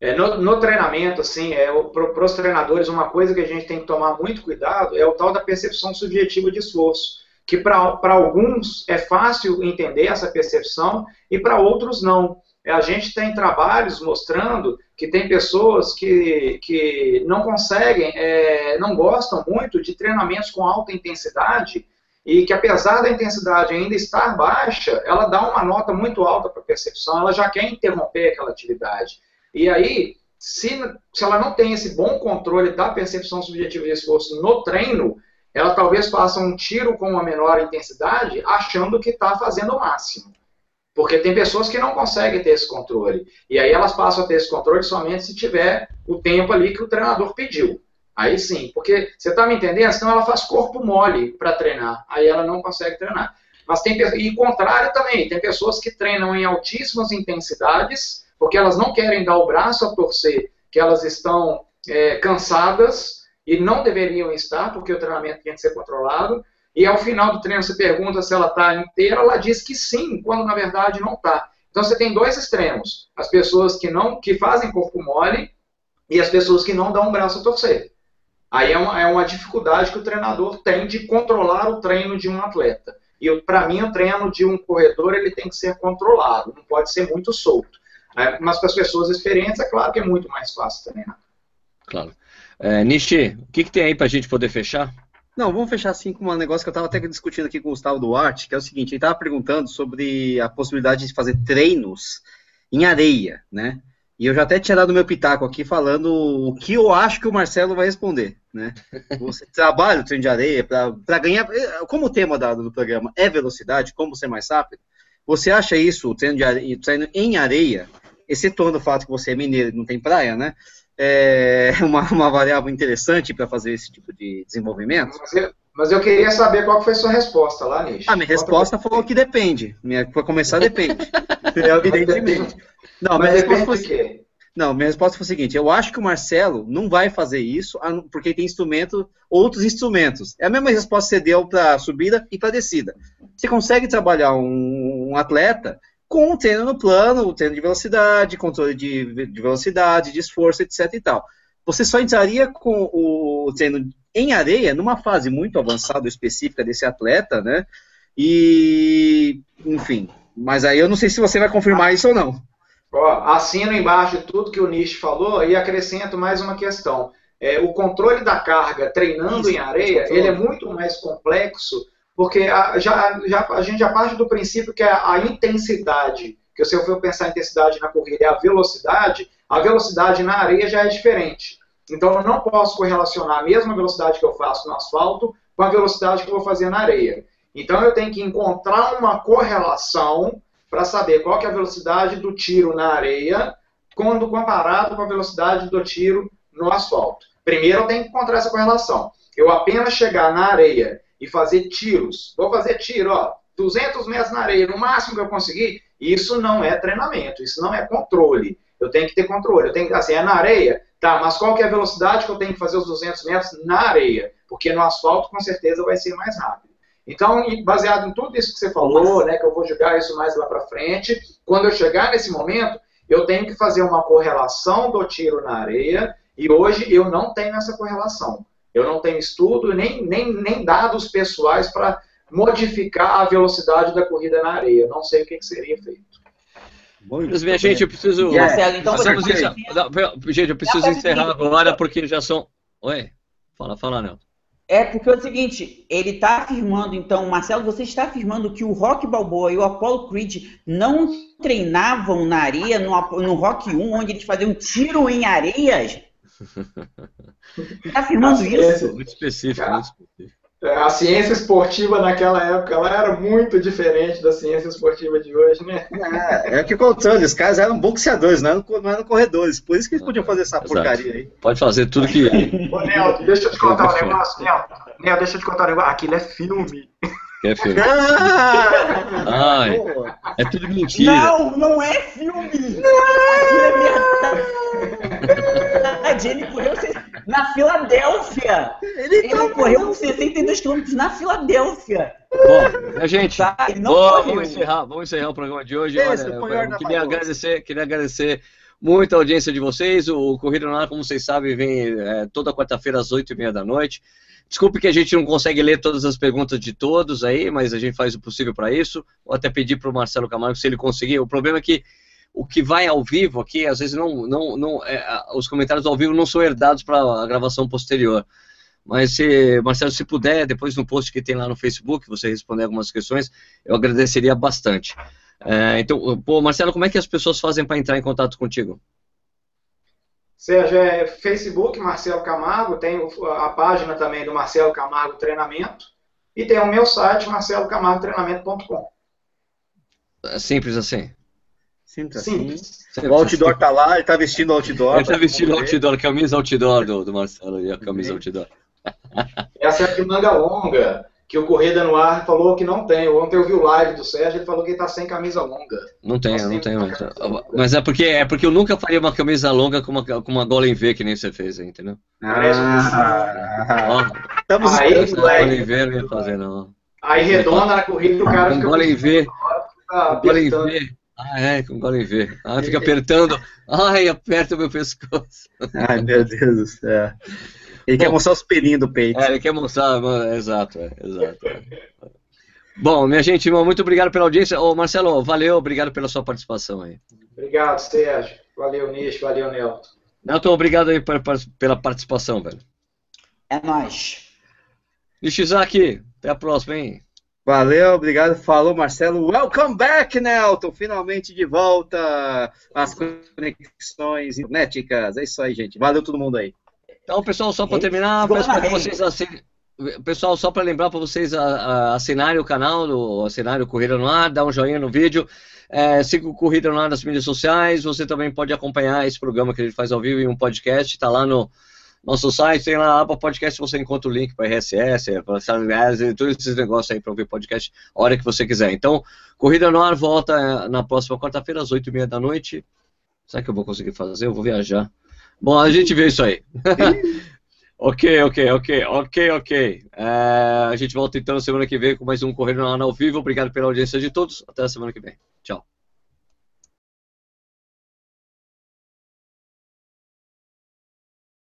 É, no, no, treinamento, assim, é, para os treinadores, uma coisa que a gente tem que tomar muito cuidado é o tal da percepção subjetiva de esforço. Que para alguns é fácil entender essa percepção e para outros não. É, a gente tem trabalhos mostrando que tem pessoas que, que não conseguem, é, não gostam muito de treinamentos com alta intensidade e que apesar da intensidade ainda estar baixa, ela dá uma nota muito alta para a percepção, ela já quer interromper aquela atividade. E aí, se, se ela não tem esse bom controle da percepção subjetiva de esforço no treino, ela talvez faça um tiro com uma menor intensidade, achando que está fazendo o máximo. Porque tem pessoas que não conseguem ter esse controle. E aí elas passam a ter esse controle somente se tiver o tempo ali que o treinador pediu. Aí sim, porque você está me entendendo? Senão ela faz corpo mole para treinar, aí ela não consegue treinar. Mas tem e contrário também, tem pessoas que treinam em altíssimas intensidades, porque elas não querem dar o braço a torcer, que elas estão é, cansadas e não deveriam estar, porque o treinamento tem que ser controlado. E ao final do treino você pergunta se ela está inteira, ela diz que sim, quando na verdade não está. Então você tem dois extremos: as pessoas que não que fazem corpo mole e as pessoas que não dão o braço a torcer. Aí é uma, é uma dificuldade que o treinador tem de controlar o treino de um atleta. E para mim, o treino de um corredor ele tem que ser controlado, não pode ser muito solto. Né? Mas para as pessoas experientes, é claro que é muito mais fácil treinar. Claro. É, Nishi, o que, que tem aí para a gente poder fechar? Não, vamos fechar assim com um negócio que eu estava até discutindo aqui com o Gustavo Duarte, que é o seguinte, ele estava perguntando sobre a possibilidade de fazer treinos em areia, né? E eu já até tinha dado meu pitaco aqui falando o que eu acho que o Marcelo vai responder, né? Você trabalha o trem de areia para ganhar, como o tema da, do programa é velocidade, como ser mais rápido, você acha isso, o treino, de areia, treino em areia, excetuando o fato que você é mineiro e não tem praia, né? É uma, uma variável interessante para fazer esse tipo de desenvolvimento? Mas eu, mas eu queria saber qual foi a sua resposta lá, Nish. A minha resposta foi que depende. Para começar, depende. Evidentemente. Não, minha resposta foi Não, minha resposta foi a seguinte: eu acho que o Marcelo não vai fazer isso porque tem instrumento, outros instrumentos. É a mesma resposta que você deu para subida e para descida. Você consegue trabalhar um, um atleta com o treino no plano, o treino de velocidade, controle de, de, velocidade, de esforço, etc e tal. Você só entraria com o treino em areia numa fase muito avançada específica desse atleta, né? E, enfim, mas aí eu não sei se você vai confirmar isso ou não. Ó, assino embaixo tudo que o Nish falou e acrescento mais uma questão. É, o controle da carga treinando Isso, em areia, ele é muito mais complexo, porque a, já, já, a gente já parte do princípio que a, a intensidade, que se eu for pensar intensidade na corrida é a velocidade, a velocidade na areia já é diferente. Então eu não posso correlacionar a mesma velocidade que eu faço no asfalto com a velocidade que eu vou fazer na areia. Então eu tenho que encontrar uma correlação para saber qual é a velocidade do tiro na areia quando comparado com a velocidade do tiro no asfalto. Primeiro eu tenho que encontrar essa correlação. Eu apenas chegar na areia e fazer tiros, vou fazer tiro, ó, 200 metros na areia, no máximo que eu conseguir, isso não é treinamento, isso não é controle. Eu tenho que ter controle. Eu tenho que, assim, é na areia, tá, mas qual que é a velocidade que eu tenho que fazer os 200 metros na areia? Porque no asfalto, com certeza, vai ser mais rápido. Então, baseado em tudo isso que você falou, né, que eu vou jogar isso mais lá para frente, quando eu chegar nesse momento, eu tenho que fazer uma correlação do tiro na areia, e hoje eu não tenho essa correlação. Eu não tenho estudo nem, nem, nem dados pessoais para modificar a velocidade da corrida na areia. Não sei o que, que seria feito. Mas, minha gente, eu preciso. Yeah. Marcelo, então você... Gente, eu preciso encerrar agora porque já são. Oi? Fala, fala, Nelson. É porque é o seguinte, ele está afirmando, então, Marcelo, você está afirmando que o Rock Balboa e o Apollo Creed não treinavam na areia no, no Rock 1, onde eles faziam tiro em areias? Está afirmando isso? Muito específico, muito específico. A ciência esportiva naquela época ela era muito diferente da ciência esportiva de hoje, né? É, é o que contando, os caras eram boxeadores, não eram, não eram corredores. Por isso que eles podiam fazer essa Exato. porcaria aí. Pode fazer tudo que. Ô, Nelton, deixa eu te contar um negócio. Nelton, deixa eu te contar um negócio. Aquilo é filme. É filme. Ah, Ai, é tudo mentira. Não, não é filme. Aquilo é. Ele correu na Filadélfia. Ele, ele tá correu 62 quilômetros na Filadélfia. Bom, a gente, tá, vamos, encerrar, vamos encerrar o programa de hoje. Esse, Olha, queria agradecer, queria agradecer muito a audiência de vocês. O Corrida no Ar, como vocês sabem, vem é, toda quarta-feira às 8h30 da noite. Desculpe que a gente não consegue ler todas as perguntas de todos aí, mas a gente faz o possível para isso. Vou até pedir para o Marcelo Camargo se ele conseguir. O problema é que o que vai ao vivo aqui, às vezes não, não, não é, os comentários ao vivo não são herdados para a gravação posterior. Mas se, Marcelo, se puder, depois no post que tem lá no Facebook, você responder algumas questões, eu agradeceria bastante. É, então, pô, Marcelo, como é que as pessoas fazem para entrar em contato contigo? Sérgio, é Facebook, Marcelo Camargo, tem a página também do Marcelo Camargo Treinamento e tem o meu site, marcelocamargotreinamento.com. É simples assim? Simples assim. Simples. O outdoor tá lá, ele tá vestindo o outdoor. Ele tá vestindo o outdoor, a camisa outdoor do, do Marcelo ali, a camisa outdoor. Essa é de manga longa que o Corrida no Ar falou que não tem. Ontem eu vi o live do Sérgio, ele falou que ele tá sem camisa longa. Não tem, não tem. Mas, mas é porque, é porque eu nunca faria uma camisa longa com uma, com uma gola em V que nem você fez, entendeu? Ah, Estamos aí, gola em V não ia fazer, não. Aí redonda na corrida do cara com gola em V. Gola em V. Ah, é, com gola em V. Ah, fica apertando. Ai, aperta o meu pescoço. Ai, meu Deus do céu. Ele Bom, quer mostrar os pelinhos do peito. É, ele quer mostrar, exato, é, exato. É. Bom, minha gente, muito obrigado pela audiência. Ô, Marcelo, valeu, obrigado pela sua participação aí. Obrigado, Sérgio. Valeu, Nish, valeu, Nelton. Nelton, obrigado aí pela participação, velho. É nóis. Nishizaki, até a próxima, hein? Valeu, obrigado. Falou, Marcelo. Welcome back, Nelton. Finalmente de volta às conexões internéticas. É isso aí, gente. Valeu todo mundo aí. Então, pessoal, só para terminar, peço para vocês. Pessoal, só para lembrar para vocês assinarem o canal, do, assinarem o Corrida no Ar, dar um joinha no vídeo. É, siga o Corrida no Ar nas mídias sociais. Você também pode acompanhar esse programa que a gente faz ao vivo em um podcast. Está lá no nosso site, tem lá para podcast, você encontra o link para RSS, para e todos esses negócios aí para ouvir podcast a hora que você quiser. Então, Corrida no Ar volta é, na próxima quarta-feira, às 8h30 da noite. Será que eu vou conseguir fazer? Eu vou viajar. Bom, a gente vê isso aí. ok, ok, ok, ok, ok. É, a gente volta então semana que vem com mais um Corrida no Ar ao vivo. Obrigado pela audiência de todos. Até a semana que vem. Tchau.